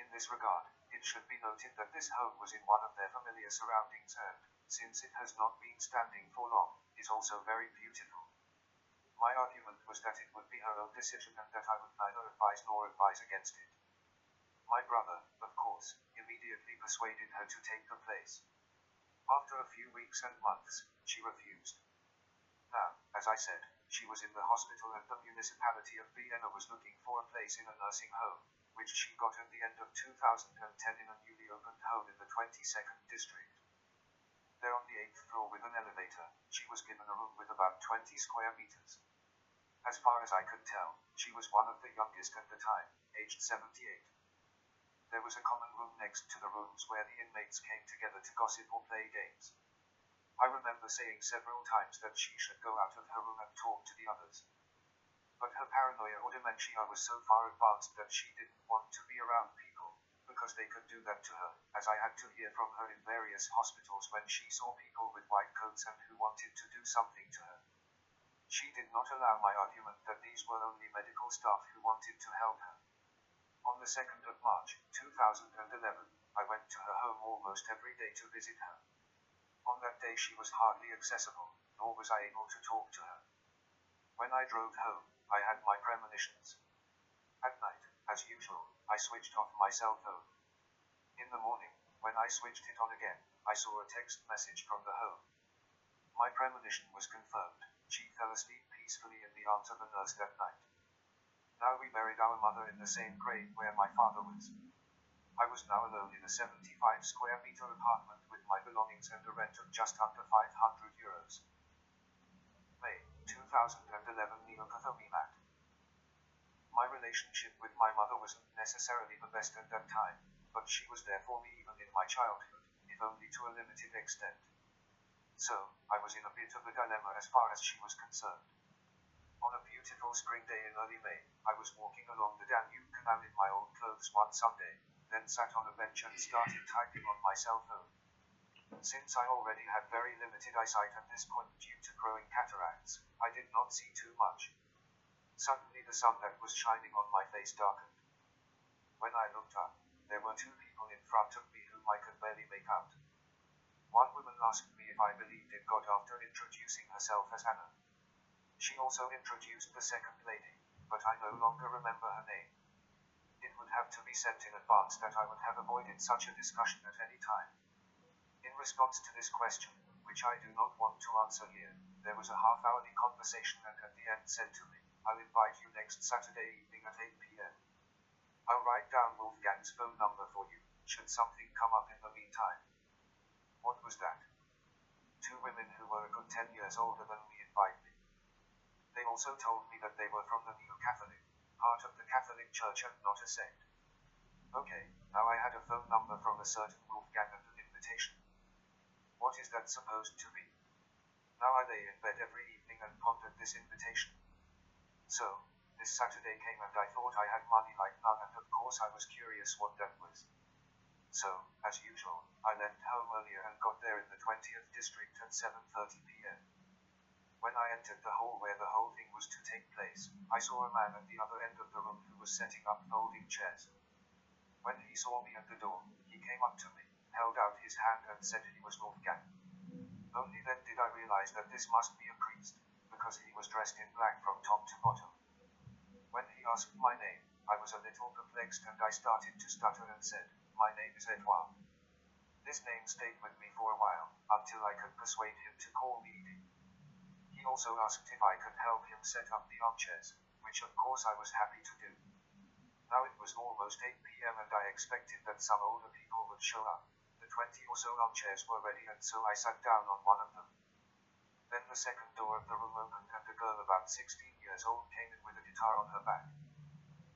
In this regard, it should be noted that this home was in one of their familiar surroundings and, since it has not been standing for long, is also very beautiful. My argument was that it would be her own decision and that I would neither advise nor advise against it. My brother, of course, immediately persuaded her to take the place. After a few weeks and months, she refused. Now, as I said, she was in the hospital and the municipality of Vienna was looking for a place in a nursing home, which she got at the end of 2010 in a newly opened home in the 22nd district. There on the 8th floor with an elevator, she was given a room with about 20 square meters. As far as I could tell, she was one of the youngest at the time, aged 78. There was a common room next to the rooms where the inmates came together to gossip or play games. I remember saying several times that she should go out of her room and talk to the others. But her paranoia or dementia was so far advanced that she didn't want to be around people, because they could do that to her, as I had to hear from her in various hospitals when she saw people with white coats and who wanted to do something to her. She did not allow my argument that these were only medical staff who wanted to help her. On the 2nd of March, 2011, I went to her home almost every day to visit her. On that day she was hardly accessible, nor was I able to talk to her. When I drove home, I had my premonitions. At night, as usual, I switched off my cell phone. In the morning, when I switched it on again, I saw a text message from the home. My premonition was confirmed. She fell asleep peacefully in the arms of a nurse that night. Now we buried our mother in the same grave where my father was. I was now alone in a 75 square meter apartment with my belongings and a rent of just under 500 euros. May 2011 Neocatechumenate. My relationship with my mother wasn't necessarily the best at that time, but she was there for me even in my childhood, if only to a limited extent. So, I was in a bit of a dilemma as far as she was concerned. On a beautiful spring day in early May, I was walking along the Danube Canal in my old clothes one Sunday, then sat on a bench and started typing on my cell phone. Since I already had very limited eyesight at this point due to growing cataracts, I did not see too much. Suddenly the sun that was shining on my face darkened. When I looked up, there were two people in front of me whom I could barely make out. One woman asked me if I believed in God after introducing herself as Anna. She also introduced the second lady, but I no longer remember her name. It would have to be said in advance that I would have avoided such a discussion at any time. In response to this question, which I do not want to answer here, there was a half hourly conversation and at the end said to me, I'll invite you next Saturday evening at 8 pm. I'll write down Wolfgang's phone number for you, should something come up in the meantime. What was that? Two women who were a good 10 years older than me invited me. They also told me that they were from the Neo Catholic, part of the Catholic Church and not a sect. Okay, now I had a phone number from a certain Wolfgang and an invitation. What is that supposed to be? Now I lay in bed every evening and pondered this invitation. So, this Saturday came and I thought I had money like none and of course I was curious what that was. So, as usual, I left home earlier and got there in the 20th district at 7.30 pm. When I entered the hall where the whole thing was to take place, I saw a man at the other end of the room who was setting up folding chairs. When he saw me at the door, he came up to me, held out his hand and said he was Wolfgang. Only then did I realize that this must be a priest, because he was dressed in black from top to bottom. When he asked my name, I was a little perplexed and I started to stutter and said, My name is Eduard. This name stayed with me for a while, until I could persuade him to call me Edie. He also asked if I could help him set up the armchairs, which of course I was happy to do. Now it was almost 8 pm and I expected that some older people would show up. The 20 or so armchairs were ready and so I sat down on one of them. Then the second door of the room opened and a girl about 16 years old came in with a guitar on her back.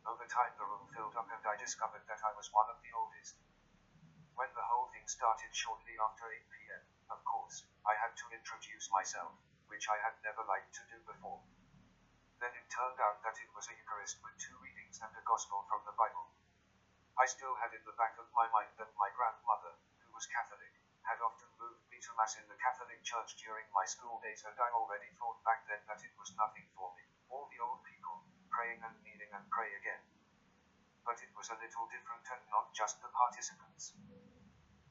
Over time the room filled up and I discovered that I was one of the oldest. When the whole thing started shortly after 8 pm, of course, I had to introduce myself which I had never liked to do before. Then it turned out that it was a Eucharist with two readings and a Gospel from the Bible. I still had in the back of my mind that my grandmother, who was Catholic, had often moved me to Mass in the Catholic Church during my school days and I already thought back then that it was nothing for me, all the old people, praying and kneeling and pray again. But it was a little different and not just the participants.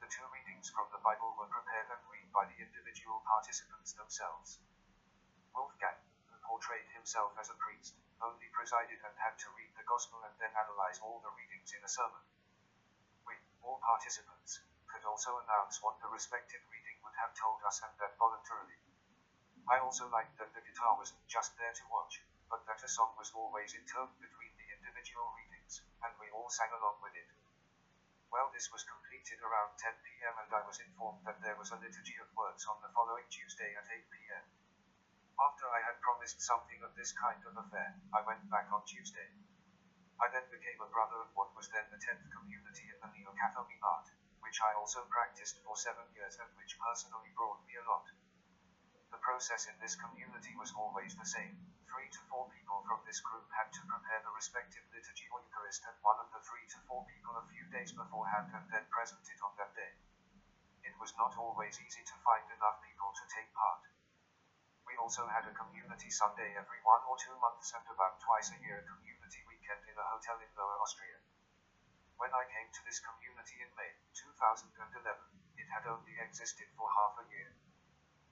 The two readings from the Bible were prepared and read by the individual participants themselves. Wolfgang, who portrayed himself as a priest, only presided and had to read the Gospel and then analyze all the readings in a sermon. We, all participants, could also announce what the respective reading would have told us and that voluntarily. I also liked that the guitar wasn't just there to watch, but that a song was always intoned between the individual readings, and we all sang along with it. Well, this was completed around 10 pm and I was informed that there was a liturgy of words on the following Tuesday at 8 pm. After I had promised something of this kind of affair, I went back on Tuesday. I then became a brother of what was then the 10th community in the Neo Catholic art, which I also practiced for seven years and which personally brought me a lot. The process in this community was always the same. Three to four people from this group had to prepare the respective liturgy or Eucharist and one of the three to four people a few days beforehand and then present it on that day. It was not always easy to find enough people to take part. We also had a community Sunday every one or two months and about twice a year a community weekend in a hotel in Lower Austria. When I came to this community in May 2011, it had only existed for half a year.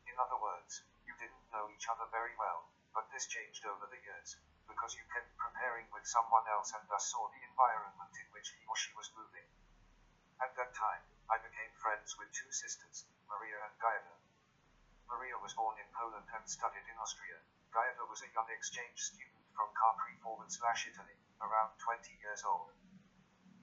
In other words, you didn't know each other very well, but this changed over the years, because you kept preparing with someone else and thus saw the environment in which he or she was moving. At that time, I became friends with two sisters, Maria and Gaeta. Maria was born in Poland and studied in Austria. Gaeta was a young exchange student from Capri forward slash Italy, around 20 years old.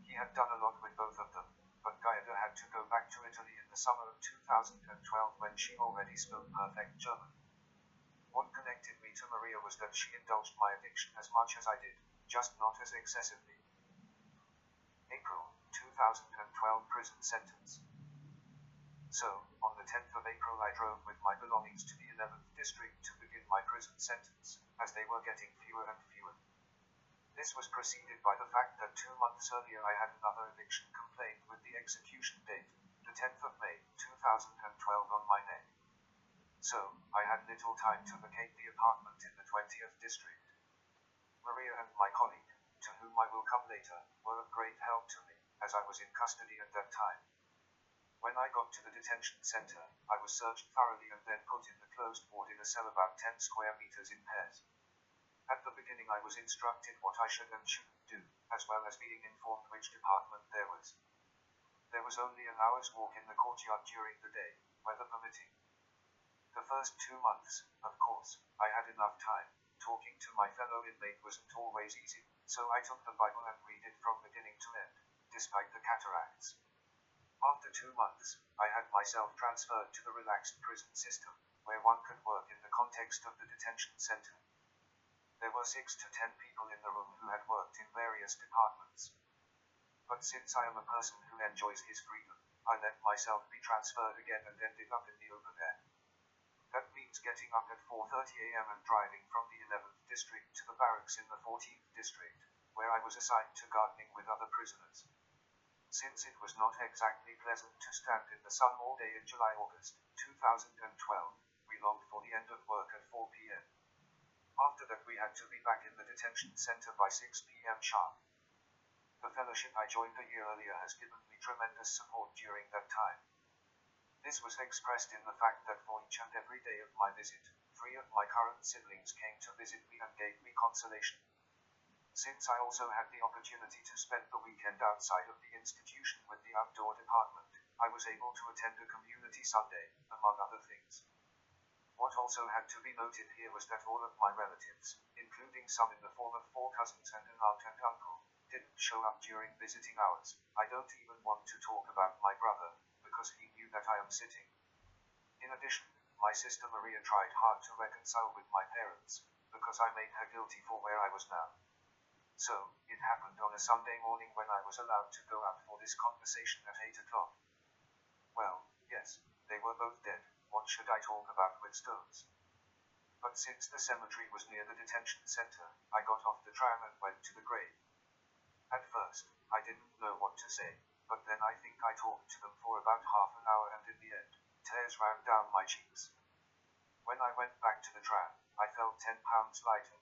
He had done a lot with both of them, but Gaeta had to go back to Italy in the summer of 2012 when she already spoke perfect German. What connected me to Maria was that she indulged my addiction as much as I did, just not as excessively. April 2012 prison sentence. So, on the 10th of April, I drove with my belongings to the 11th district to begin my prison sentence, as they were getting fewer and fewer. This was preceded by the fact that two months earlier I had another eviction complaint with the execution date, the 10th of May, 2012, on my neck. So, I had little time to vacate the apartment in the 20th district. Maria and my colleague, to whom I will come later, were of great help to me, as I was in custody at that time. When I got to the detention center, I was searched thoroughly and then put in the closed ward in a cell about 10 square meters in pairs. At the beginning, I was instructed what I should and shouldn't do, as well as being informed which department there was. There was only an hour's walk in the courtyard during the day, weather permitting. The first two months, of course, I had enough time. Talking to my fellow inmate wasn't always easy, so I took the Bible and read it from beginning to end, despite the cataracts. After two months, I had myself transferred to the relaxed prison system, where one could work in the context of the detention center. There were six to ten people in the room who had worked in various departments. But since I am a person who enjoys his freedom, I let myself be transferred again and ended up in the open air. That means getting up at 4.30 am and driving from the 11th district to the barracks in the 14th district, where I was assigned to gardening with other prisoners. Since it was not exactly pleasant to stand in the sun all day in July August 2012, we longed for the end of work at 4 pm. After that, we had to be back in the detention center by 6 pm sharp. The fellowship I joined a year earlier has given me tremendous support during that time. This was expressed in the fact that for each and every day of my visit, three of my current siblings came to visit me and gave me consolation. Since I also had the opportunity to spend the weekend outside of the institution with the outdoor department, I was able to attend a community Sunday, among other things. What also had to be noted here was that all of my relatives, including some in the form of four cousins and an aunt and uncle, didn't show up during visiting hours. I don't even want to talk about my brother, because he knew that I am sitting. In addition, my sister Maria tried hard to reconcile with my parents, because I made her guilty for where I was now. So, it happened on a Sunday morning when I was allowed to go out for this conversation at 8 o'clock. Well, yes, they were both dead. What should I talk about with stones? But since the cemetery was near the detention center, I got off the tram and went to the grave. At first, I didn't know what to say, but then I think I talked to them for about half an hour and in the end, tears ran down my cheeks. When I went back to the tram, I felt 10 pounds lighter.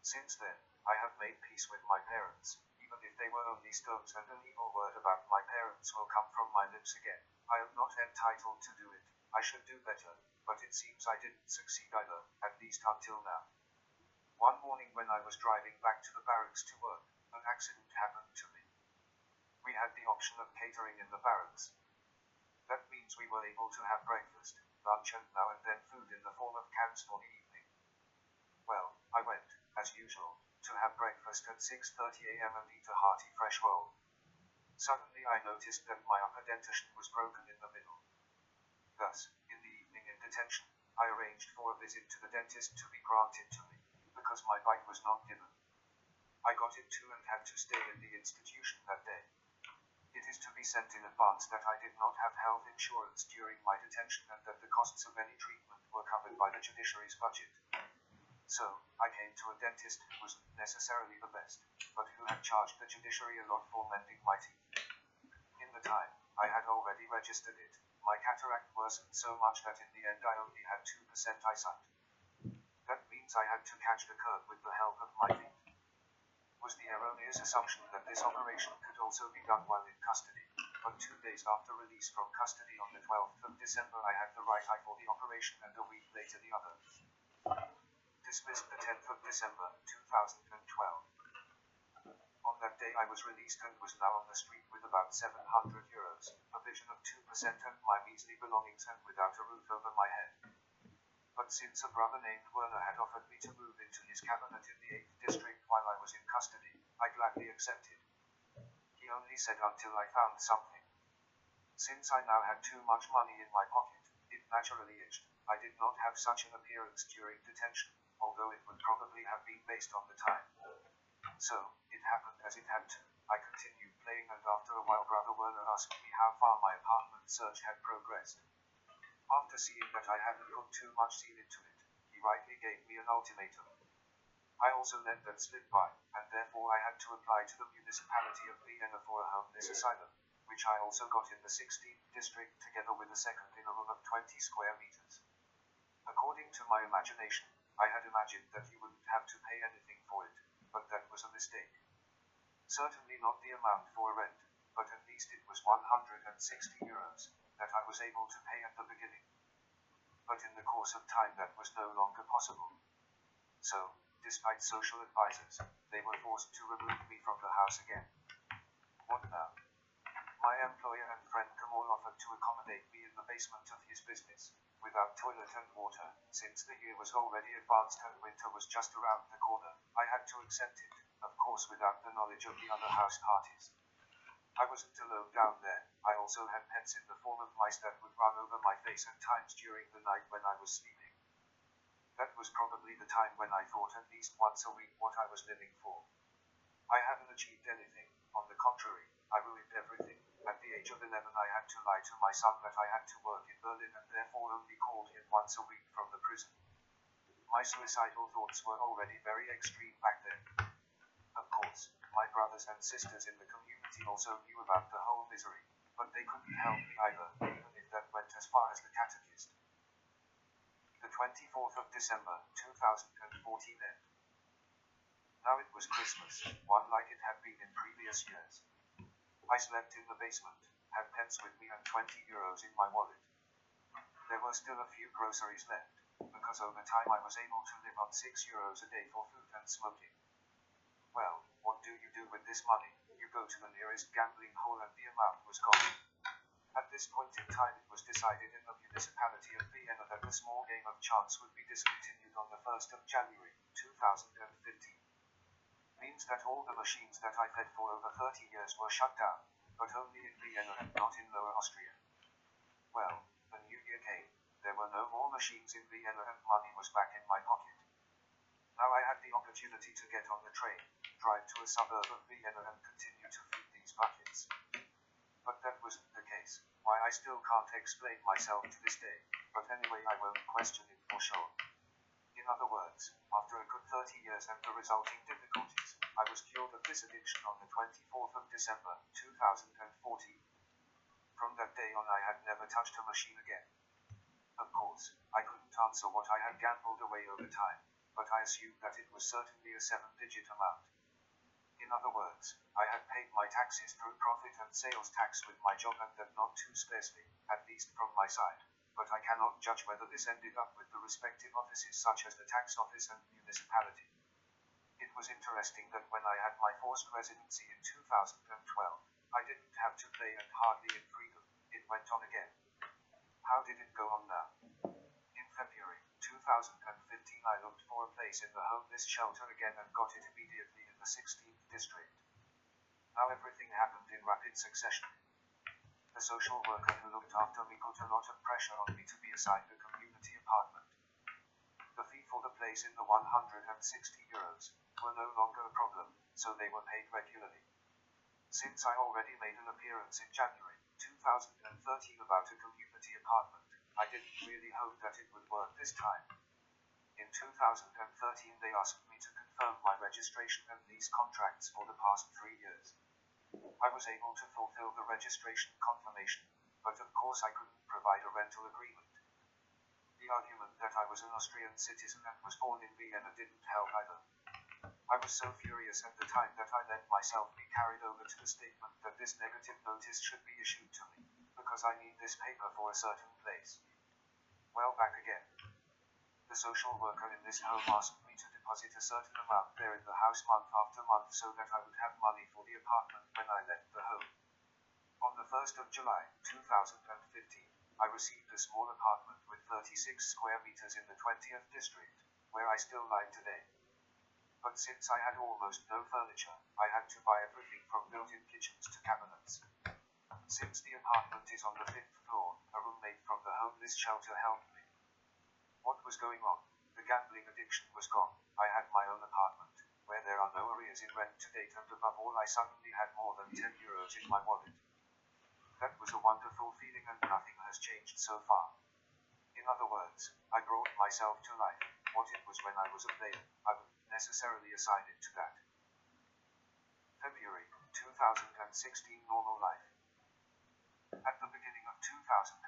Since then, I have made peace with my parents, even if they were only stones and an evil word about my parents will come from my lips again. I am not entitled to do it. I should do better, but it seems I didn't succeed either, at least until now. One morning when I was driving back to the barracks to work, an accident happened to me. We had the option of catering in the barracks. That means we were able to have breakfast, lunch and now and then food in the form of cans for the evening. Well, I went, as usual, to have breakfast at 6.30 am and eat a hearty fresh roll. Suddenly I noticed that my upper dentition was broken in the middle. Thus, in the evening in detention, I arranged for a visit to the dentist to be granted to me, because my bite was not given. I got it too and had to stay in the institution that day. It is to be sent in advance that I did not have health insurance during my detention and that the costs of any treatment were covered by the judiciary's budget. So, I came to a dentist who wasn't necessarily the best, but who had charged the judiciary a lot for mending my teeth. In the time, I had already registered it. My cataract worsened so much that in the end I only had 2% eyesight. That means I had to catch the curve with the help of my teeth. Was the erroneous assumption that this operation could also be done while in custody, but two days after release from custody on the 12th of December I had the right eye for the operation and a week later the other dismissed the 10th of December 2012. On that day I was released and was now on the street with about 700 euros, a vision of 2% and my measly belongings and without a roof over my head. but since a brother named Werner had offered me to move into his cabinet in the 8th district while I was in custody, I gladly accepted. He only said until I found something. Since I now had too much money in my pocket, it naturally itched. I did not have such an appearance during detention, although it would probably have been based on the time. So, it happened as it had to. I continued playing and after a while Brother Werner asked me how far my apartment search had progressed. After seeing that I hadn't put too much zeal into it, he rightly gave me an ultimatum. I also let that slip by, and therefore I had to apply to the municipality of Vienna for a homeless asylum, which I also got in the 16th district together with a second in a room of 20 square meters. According to my imagination, I had imagined that you wouldn't have to pay anything for it, but that was a mistake. Certainly not the amount for rent, but at least it was 160 euros that I was able to pay at the beginning. But in the course of time that was no longer possible. So, despite social advisors, they were forced to remove me from the house again. What now? My employer and friend Kamal offered to accommodate me in the basement of his business, without toilet and water, since the year was already advanced and winter was just around the corner. I had to accept it, of course without the knowledge of the other house parties. I wasn't alone down there. I also had pets in the form of mice that would run over my face at times during the night when I was sleeping. That was probably the time when I thought at least once a week what I was living for. I hadn't achieved anything, on the contrary, I ruined everything. At the age of 11, I had to lie to my son that I had to work in Berlin and therefore only called him once a week from the prison. My suicidal thoughts were already very extreme back then. Of course, my brothers and sisters in the community also knew about the whole misery, but they couldn't help me either, even if that went as far as the catechist. The 24th of December, 2014 end. Now it was Christmas, one like it had been in previous years. I slept in the basement, had pence with me and 20 euros in my wallet. There were still a few groceries left, because over time I was able to live on 6 euros a day for food and smoking. Well, what do you do with this money? You go to the nearest gambling hall and the amount was gone. At this point in time it was decided in the municipality of Vienna that the small game of chance would be discontinued on the 1st of January, 2015. Means that all the machines that I fed for over 30 years were shut down, but only in Vienna and not in Lower Austria. Well, the new year came, there were no more machines in Vienna and money was back in my pocket. Now I had the opportunity to get on the train, drive to a suburb of Vienna and continue to feed these buckets. But that wasn't the case. Why I still can't explain myself to this day, but anyway I won't question it for sure. In other words, after a good 30 years and the resulting difficulties, I was cured of this addiction on the 24th of December, 2014. From that day on I had never touched a machine again. Of course, I couldn't answer what I had gambled away over time but I assumed that it was certainly a seven-digit amount. In other words, I had paid my taxes through profit and sales tax with my job and that not too sparsely, at least from my side, but I cannot judge whether this ended up with the respective offices such as the tax office and municipality. It was interesting that when I had my forced residency in 2012, I didn't have to play and hardly in freedom, it went on again. How did it go on now? In February 2015 I looked for a place in the homeless shelter again and got it immediately in the 16th district. Now everything happened in rapid succession. The social worker who looked after me put a lot of pressure on me to be assigned a community apartment. For the place in the 160 euros were no longer a problem, so they were paid regularly. Since I already made an appearance in January 2013 about a community apartment, I didn't really hope that it would work this time. In 2013 they asked me to confirm my registration and lease contracts for the past three years. I was able to fulfill the registration confirmation, but of course I couldn't provide a rental agreement. The argument that I was an Austrian citizen and was born in Vienna didn't help either. I was so furious at the time that I let myself be carried over to the statement that this negative notice should be issued to me, because I need this paper for a certain place. Well, back again. The social worker in this home asked me to deposit a certain amount there in the house month after month so that I would have money for the apartment when I left the home. On the 1st of July, 2015, I received a small apartment with 36 square meters in the 20th district, where I still lie today. But since I had almost no furniture, I had to buy everything from built-in kitchens to cabinets. Since the apartment is on the fifth floor, a roommate from the homeless shelter helped me. What was going on? The gambling addiction was gone. I had my own apartment, where there are no arrears in rent to date, and above all, I suddenly had more than 10 euros in my wallet. That was a wonderful feeling, and nothing has changed so far. In other words, I brought myself to life. What it was when I was a player, I wouldn't necessarily assign it to that. February 2016 Normal Life. At the beginning of 2016,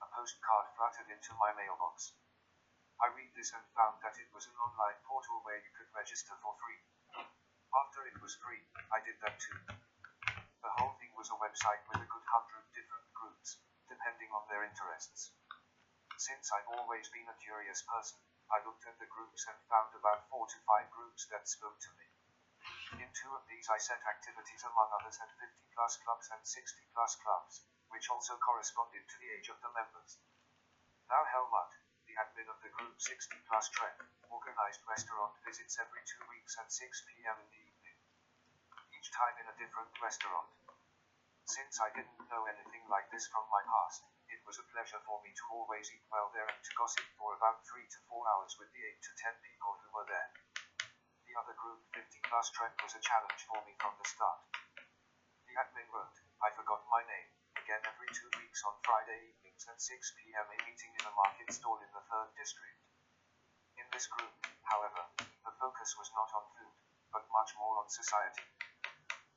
a postcard fluttered into my mailbox. I read this and found that it was an online portal where you could register for free. After it was free, I did that too. The whole thing was a website with a good hundred different groups, depending on their interests. Since I've always been a curious person, I looked at the groups and found about four to five groups that spoke to me. In two of these I set activities among others at 50 plus clubs and 60 plus clubs, which also corresponded to the age of the members. Now Helmut, the admin of the group 60 plus trek, organized restaurant visits every two weeks at 6 p.m. in the. Each time in a different restaurant. Since I didn't know anything like this from my past, it was a pleasure for me to always eat well there and to gossip for about three to four hours with the eight to ten people who were there. The other group 50 plus trek was a challenge for me from the start. The admin wrote, I forgot my name, again every two weeks on Friday evenings at 6 p.m. a meeting in a market stall in the 3rd district. In this group, however, the focus was not on food, but much more on society.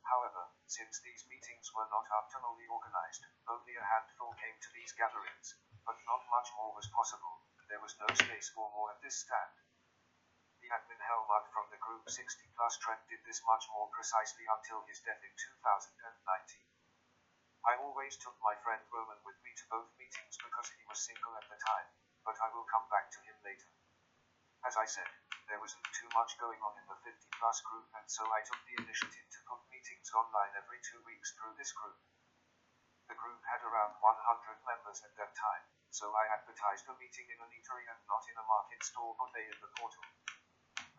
However, since these meetings were not optimally organized, only a handful came to these gatherings, but not much more was possible. There was no space for more at this stand. The admin Helmut from the group 60 plus Trent did this much more precisely until his death in 2019. I always took my friend Roman with me to both meetings because he was single at the time, but I will come back to him later. As I said, there wasn't too much going on in the 50 plus group, and so I took the initiative to put meetings online every two weeks through this group. The group had around 100 members at that time, so I advertised a meeting in an eatery and not in a market stall buffet in the portal.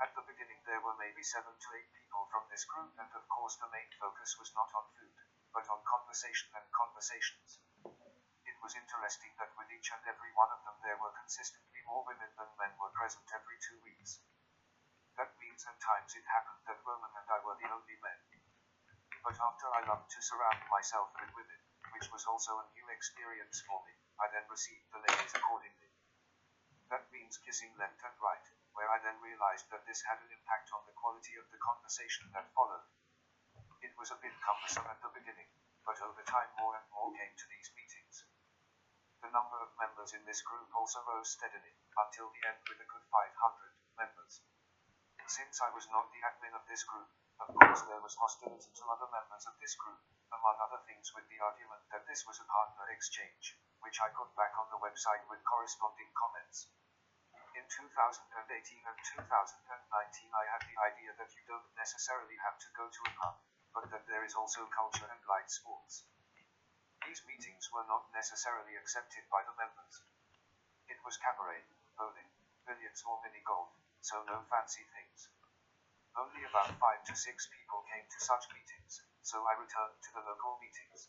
At the beginning, there were maybe seven to eight people from this group, and of course, the main focus was not on food, but on conversation and conversations. It was interesting that with each and every one of them, there were consistently more women than men were present every two weeks. That means at times it happened that Roman and I were the only men. But after I loved to surround myself with women, which was also a new experience for me, I then received the ladies accordingly. That means kissing left and right, where I then realized that this had an impact on the quality of the conversation that followed. It was a bit cumbersome at the beginning, but over time more and more came to these meetings. The number of members in this group also rose steadily, until the end with a good 500 members. Since I was not the admin of this group, of course there was hostility to other members of this group, among other things with the argument that this was a partner exchange, which I put back on the website with corresponding comments. In 2018 and 2019 I had the idea that you don't necessarily have to go to a pub, but that there is also culture and light sports. These meetings were not necessarily accepted by the members. It was cabaret, bowling, billiards or mini golf, so no fancy things. Only about five to six people came to such meetings, so I returned to the local meetings.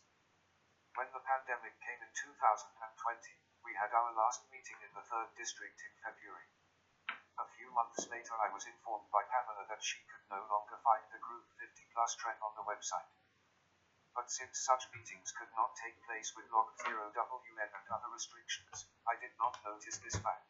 When the pandemic came in 2020, we had our last meeting in the 3rd district in February. A few months later, I was informed by Pamela that she could no longer find the group 50 plus trend on the website. But since such meetings could not take place with lockdown and other restrictions, I did not notice this fact.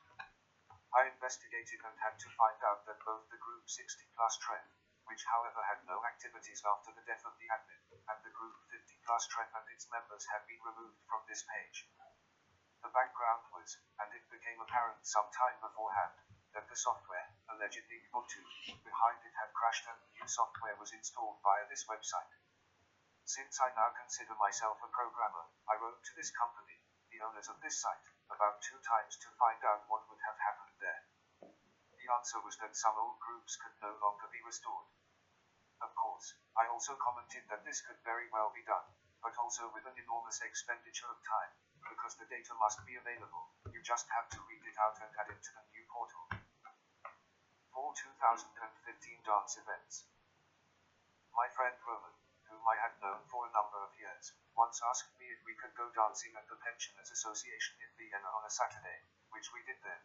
I investigated and had to find out that both the Group 60 Plus Trend, which however had no activities after the death of the admin, and the Group 50 Plus Trend and its members had been removed from this page. The background was, and it became apparent some time beforehand, that the software, allegedly Ubuntu, behind it had crashed and new software was installed via this website. Since I now consider myself a programmer, I wrote to this company, the owners of this site, about two times to find out what would have happened there. The answer was that some old groups could no longer be restored. Of course, I also commented that this could very well be done, but also with an enormous expenditure of time, because the data must be available. You just have to read it out and add it to the new portal. Fall 2015 dance events. My friend Roman, whom I had known for a number of years, once asked me if we could go dancing at the Pensioners Association in Vienna on a Saturday, which we did then.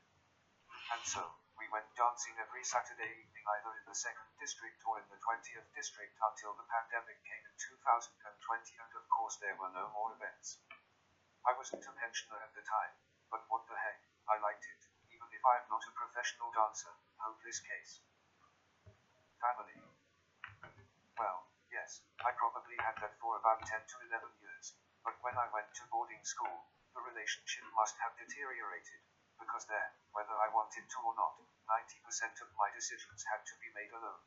And so, we went dancing every Saturday evening either in the 2nd District or in the 20th District until the pandemic came in 2020 and of course there were no more events. I wasn't a pensioner at the time, but what the heck, I liked it, even if I am not a professional dancer, hopeless case. Family. Well, yes, I probably had that for about 10 to 11 years, but when I went to boarding school, the relationship must have deteriorated, because there, whether I wanted to or not, 90% of my decisions had to be made alone.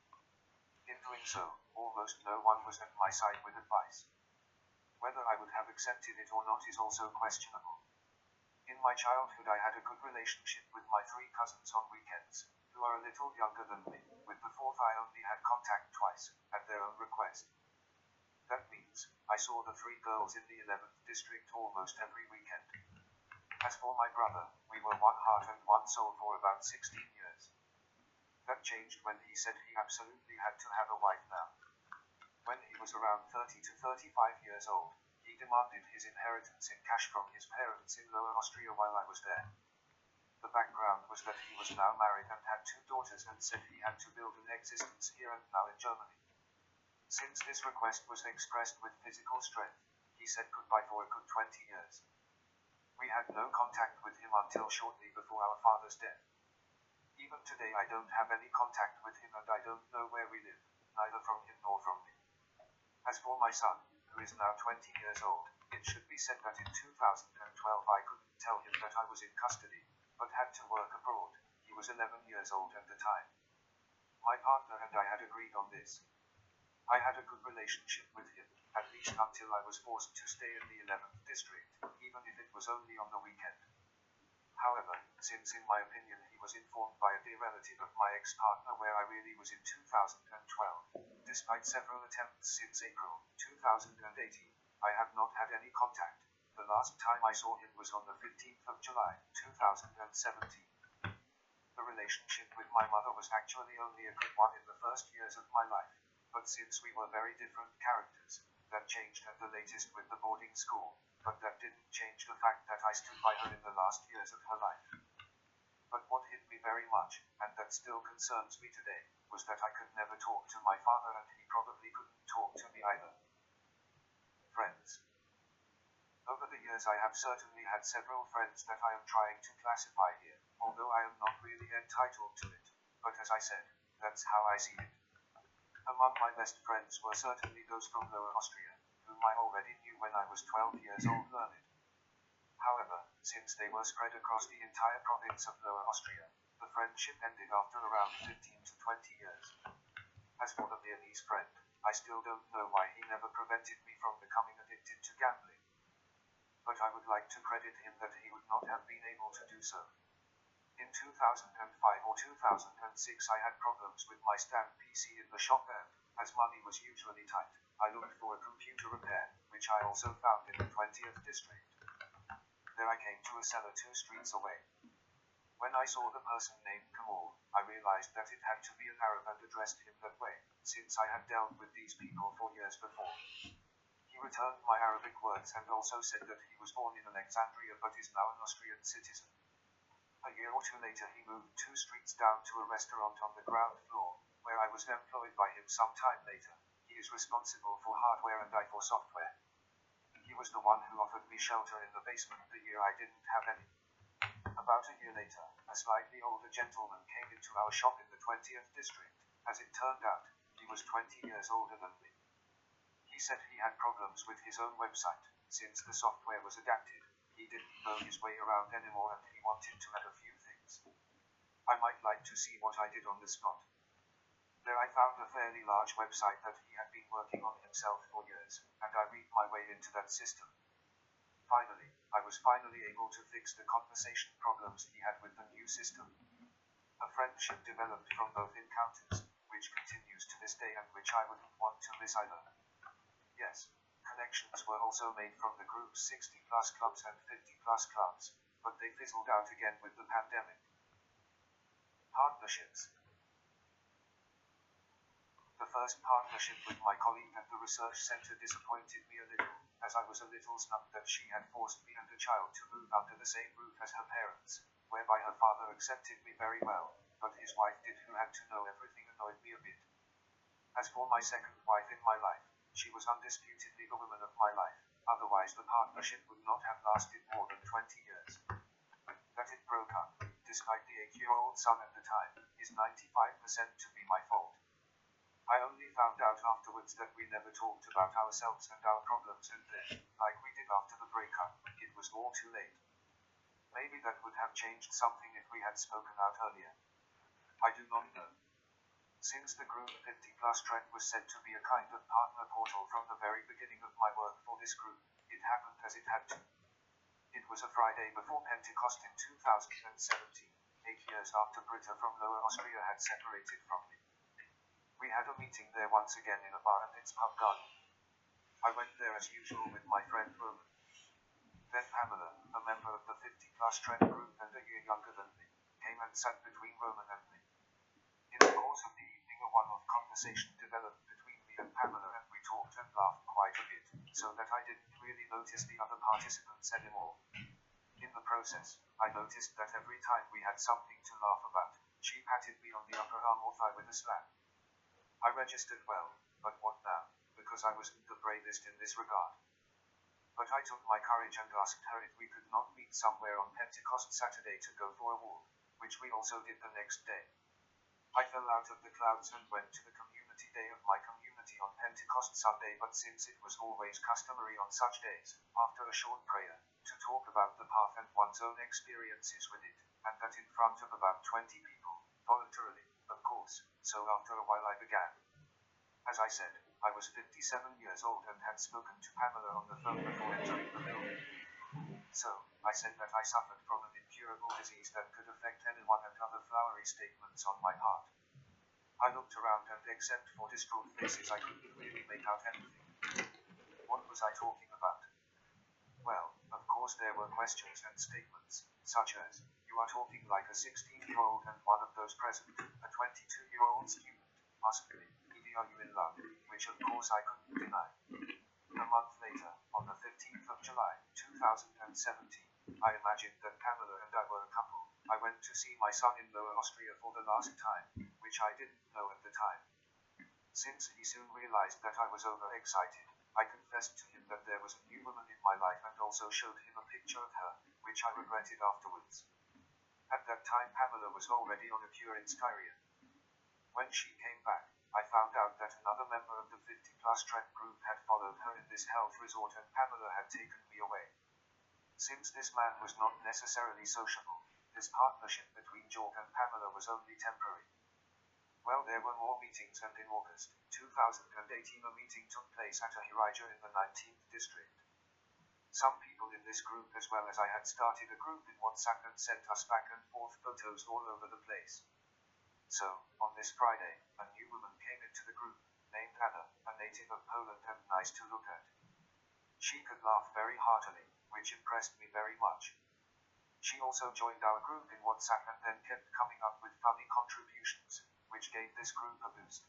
In doing so, almost no one was at my side with advice. Whether I would have accepted it or not is also questionable. In my childhood, I had a good relationship with my three cousins on weekends, who are a little younger than me, with the fourth I only had contact twice, at their own request. That means, I saw the three girls in the 11th district almost every weekend. As for my brother, we were one heart and one soul for about 16 years. That changed when he said he absolutely had to have a wife now. When he was around 30 to 35 years old, he demanded his inheritance in cash from his parents in Lower Austria while I was there. The background was that he was now married and had two daughters and said he had to build an existence here and now in Germany. Since this request was expressed with physical strength, he said goodbye for a good 20 years. We had no contact with him until shortly before our father's death. Even today I don't have any contact with him and I don't know where we live, neither from him nor from me. As for my son, who is now 20 years old, it should be said that in 2012 I couldn't tell him that I was in custody, but had to work abroad. He was 11 years old at the time. My partner and I had agreed on this. I had a good relationship with him, at least until I was forced to stay in the 11th district, even if it was only on the weekend. However, since in my opinion he was informed by a dear relative of my ex-partner where I really was in 2012, despite several attempts since April 2018, I have not had any contact. The last time I saw him was on the 15th of July 2017. The relationship with my mother was actually only a good one in the first years of my life, but since we were very different characters, that changed at the latest with the boarding school, but that didn't change the fact that I stood by her in the last years of her life. But what hit me very much, and that still concerns me today, was that I could never talk to my father and he probably couldn't talk to me either. Friends. Over the years I have certainly had several friends that I am trying to classify here, although I am not really entitled to it, but as I said, that's how I see it. Among my best friends were certainly those from Lower Austria, whom I already knew when I was 12 years old learned. However, since they were spread across the entire province of Lower Austria, the friendship ended after around 15 to 20 years. As for the Viennese friend, I still don't know why he never prevented me from becoming addicted to gambling. But I would like to credit him that he would not have been able to do so. In 2005 or 2006 I had problems with my stand PC in the shop and, as money was usually tight, I looked for a computer repair, which I also found in the 20th district. There I came to a seller two streets away. When I saw the person named Kamal, I realized that it had to be an Arab and addressed him that way, since I had dealt with these people for years before. He returned my Arabic words and also said that he was born in Alexandria but is now an Austrian citizen. A year or two later he moved two streets down to a restaurant on the ground floor, where I was employed by him some time later. He is responsible for hardware and I for software. He was the one who offered me shelter in the basement the year I didn't have any. About a year later, a slightly older gentleman came into our shop in the 20th district. As it turned out, he was 20 years older than me. He said he had problems with his own website, since the software was adapted he didn't know his way around anymore and he wanted to add a few things. I might like to see what I did on the spot. There I found a fairly large website that he had been working on himself for years, and I read my way into that system. Finally, I was finally able to fix the conversation problems he had with the new system. A friendship developed from both encounters, which continues to this day and which I wouldn't want to miss either. Yes, connections were also made from the group's 60 plus clubs and 50 plus clubs, but they fizzled out again with the pandemic. Partnerships. The first partnership with my colleague at the research center disappointed me a little, as I was a little snubbed that she had forced me and the child to move under the same roof as her parents, whereby her father accepted me very well, but his wife did who had to know everything annoyed me a bit. As for my second wife in my life, she was undisputedly the woman of my life, otherwise the partnership would not have lasted more than 20 years. That it broke up, despite the eight-year-old son at the time, is 95% to be my fault. I only found out afterwards that we never talked about ourselves and our problems and then, like we did after the breakup, it was all too late. Maybe that would have changed something if we had spoken out earlier. I do not know. Since the Group 50 Plus trend was said to be a kind of partner portal from the very beginning of my work for this group, it happened as it had to. It was a Friday before Pentecost in 2017, eight years after Britta from Lower Austria had separated from me. We had a meeting there once again in a bar and its pub garden. I went there as usual with my friend Roman. Then Pamela, a member of the 50 plus trend group and a year younger than me, came and sat between Roman and me. In the course of the evening, a one off conversation developed between me and Pamela, and we talked and laughed quite a bit, so that I didn't really notice the other participants anymore. In the process, I noticed that every time we had something to laugh about, she patted me on the upper arm or thigh with a slap. I registered well, but what now, because I wasn't the bravest in this regard. But I took my courage and asked her if we could not meet somewhere on Pentecost Saturday to go for a walk, which we also did the next day. I fell out of the clouds and went to the community day of my community on Pentecost Sunday, but since it was always customary on such days, after a short prayer, to talk about the path and one's own experiences with it, and that in front of about 20 people, voluntarily, of course, so after a while I began. As I said, I was 57 years old and had spoken to Pamela on the phone before entering the building. So, I said that I suffered from an incurable disease that could affect anyone and other flowery statements on my part. I looked around and except for distraught faces I couldn't really make out anything. What was I talking about? Well, of course there were questions and statements, such as, you are talking like a 16-year-old and one of those present, a 22-year-old student, must be, are you in love, which of course I couldn't deny. A month later, on the 15th of July, 2017, I imagined that Pamela and I were a couple. I went to see my son in Lower Austria for the last time, which I didn't know at the time. Since he soon realized that I was overexcited, I confessed to him that there was a new woman in my life and also showed him a picture of her, which I regretted afterwards. At that time Pamela was already on a cure in Styria. When she came back, I found out that another member of the 50 plus trend group had followed her in this health resort and Pamela had taken me away. Since this man was not necessarily sociable, this partnership between Jorg and Pamela was only temporary. Well, there were more meetings and in August 2018 a meeting took place at a Hirija in the 19th district. Some people in this group, as well as I, had started a group in WhatsApp and sent us back and forth photos all over the place. So, on this Friday, a new woman came into the group, named Anna, a native of Poland and nice to look at. She could laugh very heartily, which impressed me very much. She also joined our group in WhatsApp and then kept coming up with funny contributions, which gave this group a boost.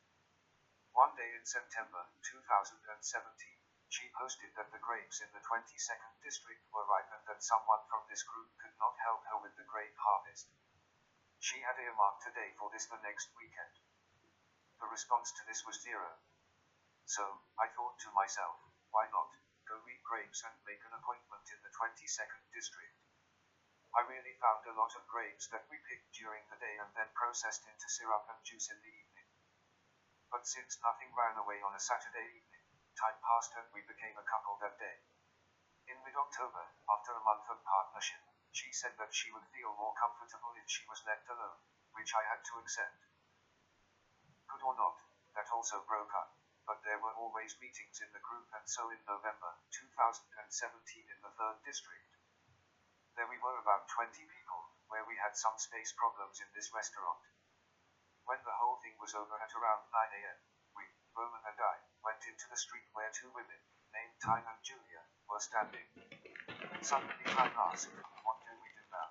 One day in September 2017, she posted that the grapes in the 22nd district were ripe and that someone from this group could not help her with the grape harvest. She had earmarked a day for this the next weekend. The response to this was zero. So, I thought to myself, why not go read grapes and make an appointment in the 22nd district? I really found a lot of grapes that we picked during the day and then processed into syrup and juice in the evening. But since nothing ran away on a Saturday evening, Time passed and we became a couple that day. In mid-October, after a month of partnership, she said that she would feel more comfortable if she was left alone, which I had to accept. Good or not, that also broke up, but there were always meetings in the group and so in November 2017 in the 3rd district. There we were about 20 people, where we had some space problems in this restaurant. When the whole thing was over at around 9 am, we, Roman and I, went into the street where two women, named Tyne and Julia, were standing. Suddenly Tyne asked, What do we do now?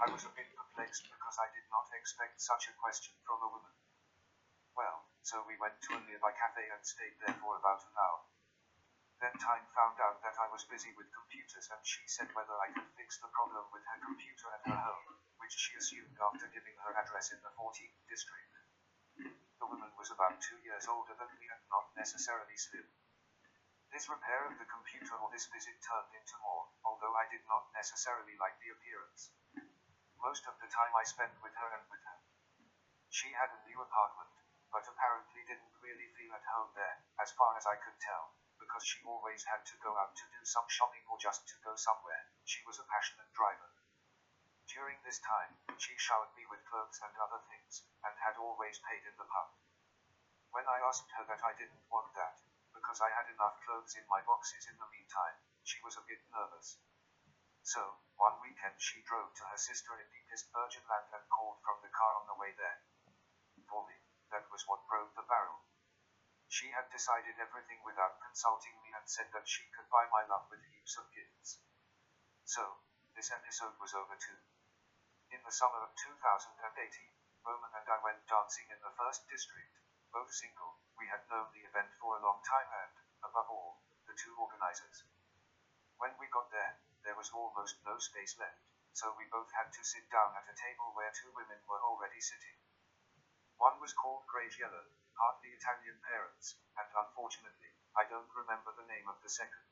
I was a bit perplexed because I did not expect such a question from a woman. Well, so we went to a nearby cafe and stayed there for about an hour. Then Tyne found out that I was busy with computers and she said whether I could fix the problem with her computer at her home, which she assumed after giving her address in the 14th district. The woman was about two years older than me and not necessarily slim. This repair of the computer or this visit turned into more, although I did not necessarily like the appearance. Most of the time I spent with her and with her. She had a new apartment, but apparently didn't really feel at home there, as far as I could tell, because she always had to go out to do some shopping or just to go somewhere. She was a passionate driver. During this time, she showered me with clothes and other things, and had always paid in the pub. When I asked her that I didn't want that, because I had enough clothes in my boxes in the meantime, she was a bit nervous. So, one weekend she drove to her sister in deepest Burgenland and called from the car on the way there. For me, that was what broke the barrel. She had decided everything without consulting me and said that she could buy my love with heaps of gifts. So, this episode was over too. In the summer of 2018, Roman and I went dancing in the first district, both single. We had known the event for a long time and, above all, the two organizers. When we got there, there was almost no space left, so we both had to sit down at a table where two women were already sitting. One was called Graziella, partly Italian parents, and unfortunately, I don't remember the name of the second.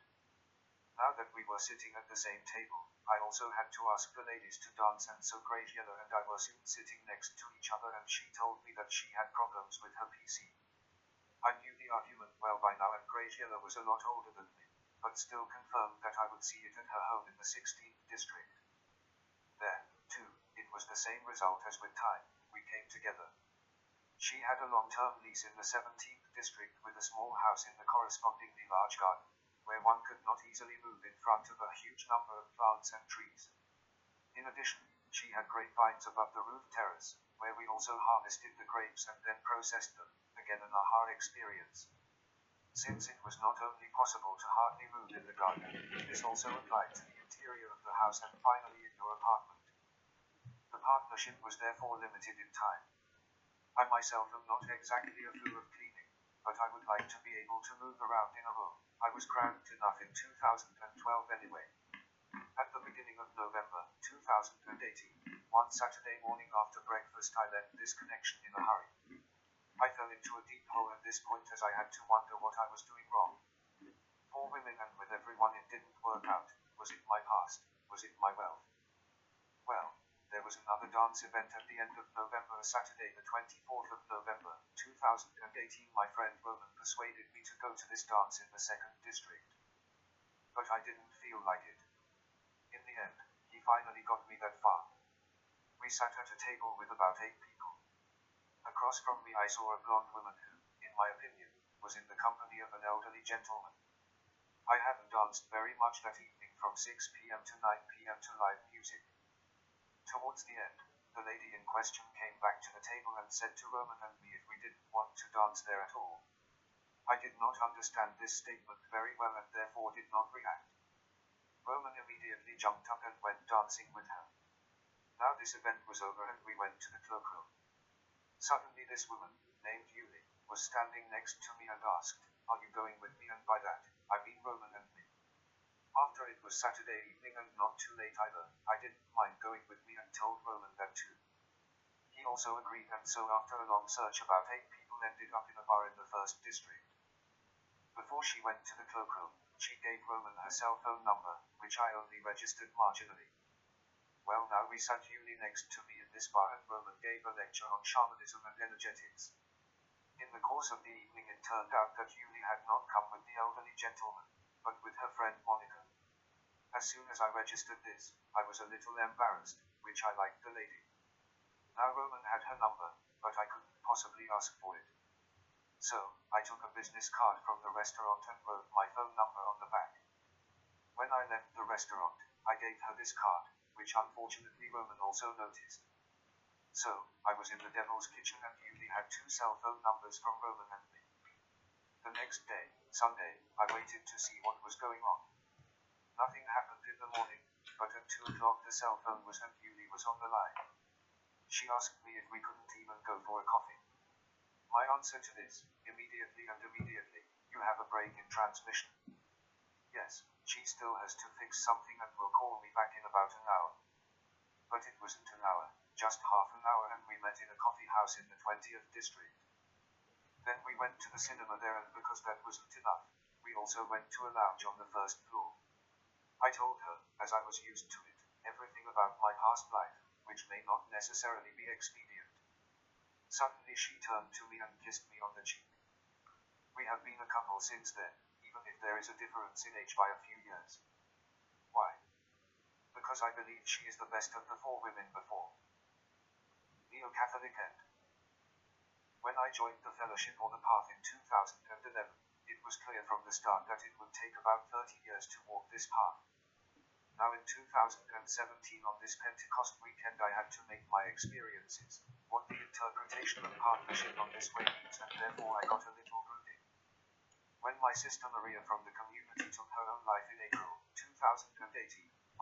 Now that we were sitting at the same table, I also had to ask the ladies to dance and so Graziella and I were soon sitting next to each other and she told me that she had problems with her PC. I knew the argument well by now and Graziella was a lot older than me, but still confirmed that I would see it at her home in the 16th district. There, too, it was the same result as with Tyne, we came together. She had a long-term lease in the 17th district with a small house in the correspondingly large garden where one could not easily move in front of a huge number of plants and trees. In addition, she had grapevines above the roof terrace, where we also harvested the grapes and then processed them, again an aha experience. Since it was not only possible to hardly move in the garden, this also applied to the interior of the house and finally in your apartment. The partnership was therefore limited in time. I myself am not exactly a fool of cleaning, but I would like to be able to move around in a room. I was cramped enough in 2012 anyway. At the beginning of November 2018, one Saturday morning after breakfast, I left this connection in a hurry. I fell into a deep hole at this point as I had to wonder what I was doing wrong. For women and with everyone, it didn't work out. Was it my past? Was it my wealth? Well, there was another dance event at the end of November, Saturday, the 24th of November, 2018. My friend Roman persuaded me to go to this dance in the second district. But I didn't feel like it. In the end, he finally got me that far. We sat at a table with about eight people. Across from me, I saw a blonde woman who, in my opinion, was in the company of an elderly gentleman. I hadn't danced very much that evening from 6 p.m. to 9 p.m. to live music. Towards the end, the lady in question came back to the table and said to Roman and me if we didn't want to dance there at all. I did not understand this statement very well and therefore did not react. Roman immediately jumped up and went dancing with her. Now this event was over and we went to the cloakroom. Suddenly this woman, named Yuli, was standing next to me and asked, Are you going with me? And by that, I mean Roman and me. After it was Saturday evening and not too late either, I didn't mind going with me and told Roman that too. He also agreed and so after a long search about eight people ended up in a bar in the first district. Before she went to the cloakroom, she gave Roman her cell phone number, which I only registered marginally. Well now we sat Yuli next to me in this bar and Roman gave a lecture on shamanism and energetics. In the course of the evening it turned out that Yuli had not come with the elderly gentleman, but with her friend Monica. As soon as I registered this, I was a little embarrassed, which I liked the lady. Now Roman had her number, but I couldn't possibly ask for it. So, I took a business card from the restaurant and wrote my phone number on the back. When I left the restaurant, I gave her this card, which unfortunately Roman also noticed. So, I was in the devil's kitchen and Yuli had two cell phone numbers from Roman and me. The next day, Sunday, I waited to see what was going on. Nothing happened in the morning, but at 2 o'clock the cell phone was and Yuli was on the line. She asked me if we couldn't even go for a coffee. My answer to this, immediately and immediately, you have a break in transmission. Yes, she still has to fix something and will call me back in about an hour. But it wasn't an hour, just half an hour and we met in a coffee house in the 20th district. Then we went to the cinema there and because that wasn't enough, we also went to a lounge on the first floor. I told her, as I was used to it, everything about my past life, which may not necessarily be expedient. Suddenly she turned to me and kissed me on the cheek. We have been a couple since then, even if there is a difference in age by a few years. Why? Because I believe she is the best of the four women before. Neocatechumenate. When I joined the fellowship or the path in 2011, it was clear from the start that it would take about 30 years to walk this path. Now in 2017 on this Pentecost weekend I had to make my experiences, what the interpretation of partnership on this way means and therefore I got a little brooding. When my sister Maria from the community took her own life in April 2018,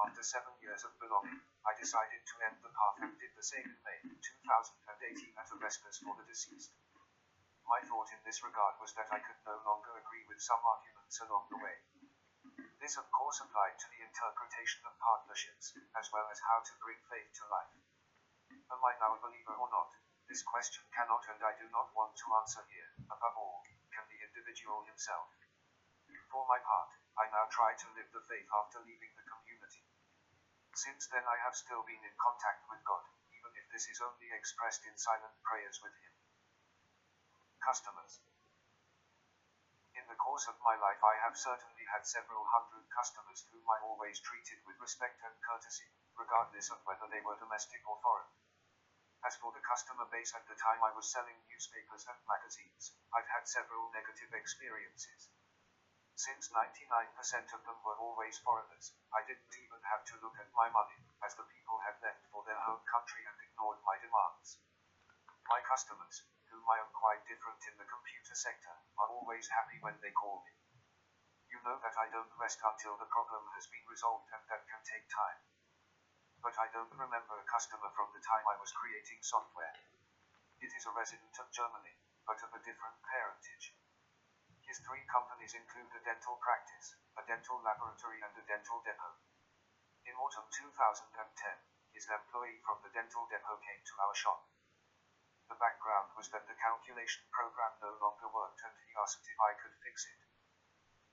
after seven years of belonging, I decided to end the path and did the same in May 2018 at a Vespers for the deceased. My thought in this regard was that I could no longer agree with some arguments along the way. This of course applied to the interpretation of partnerships, as well as how to bring faith to life. Am I now a believer or not? This question cannot and I do not want to answer here. Above all, can the individual himself. For my part, I now try to live the faith after leaving the community. Since then I have still been in contact with God, even if this is only expressed in silent prayers with Him. Customers. In the course of my life I have certainly had several hundred customers whom I always treated with respect and courtesy, regardless of whether they were domestic or foreign. As for the customer base at the time I was selling newspapers and magazines, I've had several negative experiences. Since 99% of them were always foreigners, I didn't even have to look at my money, as the people had left for their home country and ignored my demands. My customers, whom I am quite different in the computer sector, are always happy when they call me. You know that I don't rest until the problem has been resolved and that can take time. But I don't remember a customer from the time I was creating software. It is a resident of Germany, but of a different parentage. His three companies include a dental practice, a dental laboratory and a dental depot. In autumn 2010, his employee from the dental depot came to our shop. The background was that the calculation program no longer worked and he asked if I could fix it.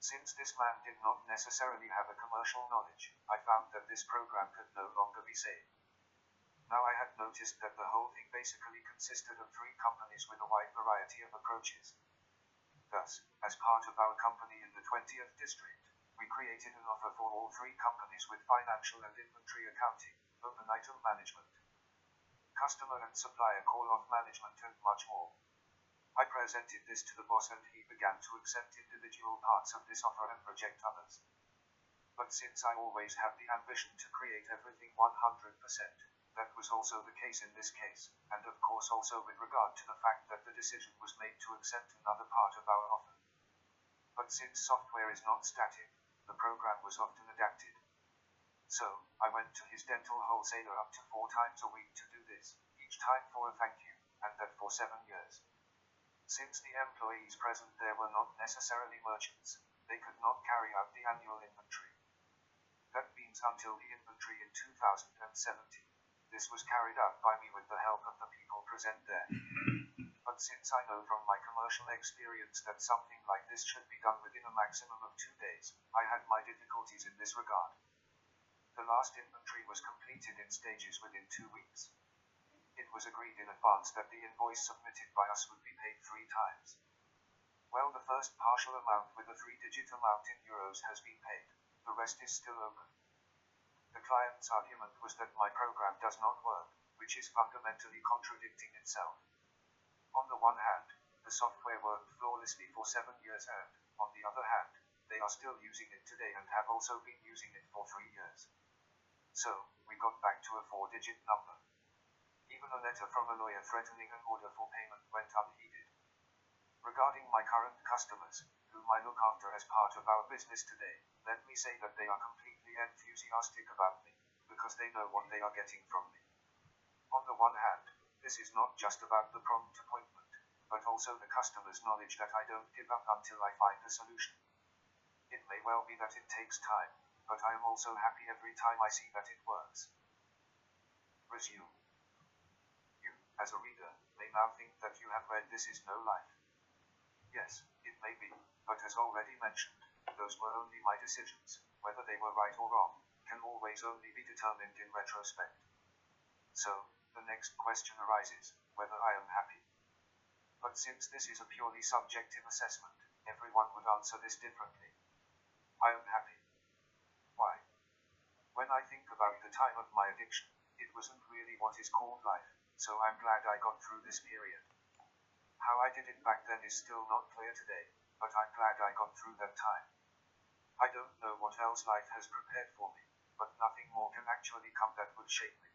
Since this man did not necessarily have a commercial knowledge, I found that this program could no longer be saved. Now I had noticed that the whole thing basically consisted of three companies with a wide variety of approaches. Thus, as part of our company in the 20th district, we created an offer for all three companies with financial and inventory accounting, open item management, customer and supplier call-off management and much more. I presented this to the boss and he began to accept individual parts of this offer and reject others. But since I always have the ambition to create everything 100%, that was also the case in this case, and of course also with regard to the fact that the decision was made to accept another part of our offer. But since software is not static, the program was often adapted. So, I went to his dental wholesaler up to four times a week to this, each time for a thank you, and that for seven years. Since the employees present there were not necessarily merchants, they could not carry out the annual inventory. That means until the inventory in 2017. This was carried out by me with the help of the people present there. But since I know from my commercial experience that something like this should be done within a maximum of two days, I had my difficulties in this regard. The last inventory was completed in stages within two weeks. It was agreed in advance that the invoice submitted by us would be paid three times. Well, the first partial amount with a three-digit amount in euros has been paid. The rest is still open. The client's argument was that my program does not work, which is fundamentally contradicting itself. On the one hand, the software worked flawlessly for seven years and, on the other hand, they are still using it today and have also been using it for three years. So, we got back to a four-digit number. Even a letter from a lawyer threatening an order for payment went unheeded. Regarding my current customers, whom I look after as part of our business today, let me say that they are completely enthusiastic about me, because they know what they are getting from me. On the one hand, this is not just about the prompt appointment, but also the customer's knowledge that I don't give up until I find a solution. It may well be that it takes time, but I am also happy every time I see that it works. Resume. As a reader, may now think that you have read This Is No Life. Yes, it may be, but as already mentioned, those were only my decisions, whether they were right or wrong, can always only be determined in retrospect. So, the next question arises, whether I am happy. But since this is a purely subjective assessment, everyone would answer this differently. I am happy. Why? When I think about the time of my addiction, it wasn't really what is called life, so I'm glad I got through this period. How I did it back then is still not clear today, but I'm glad I got through that time. I don't know what else life has prepared for me, but nothing more can actually come that would shake me.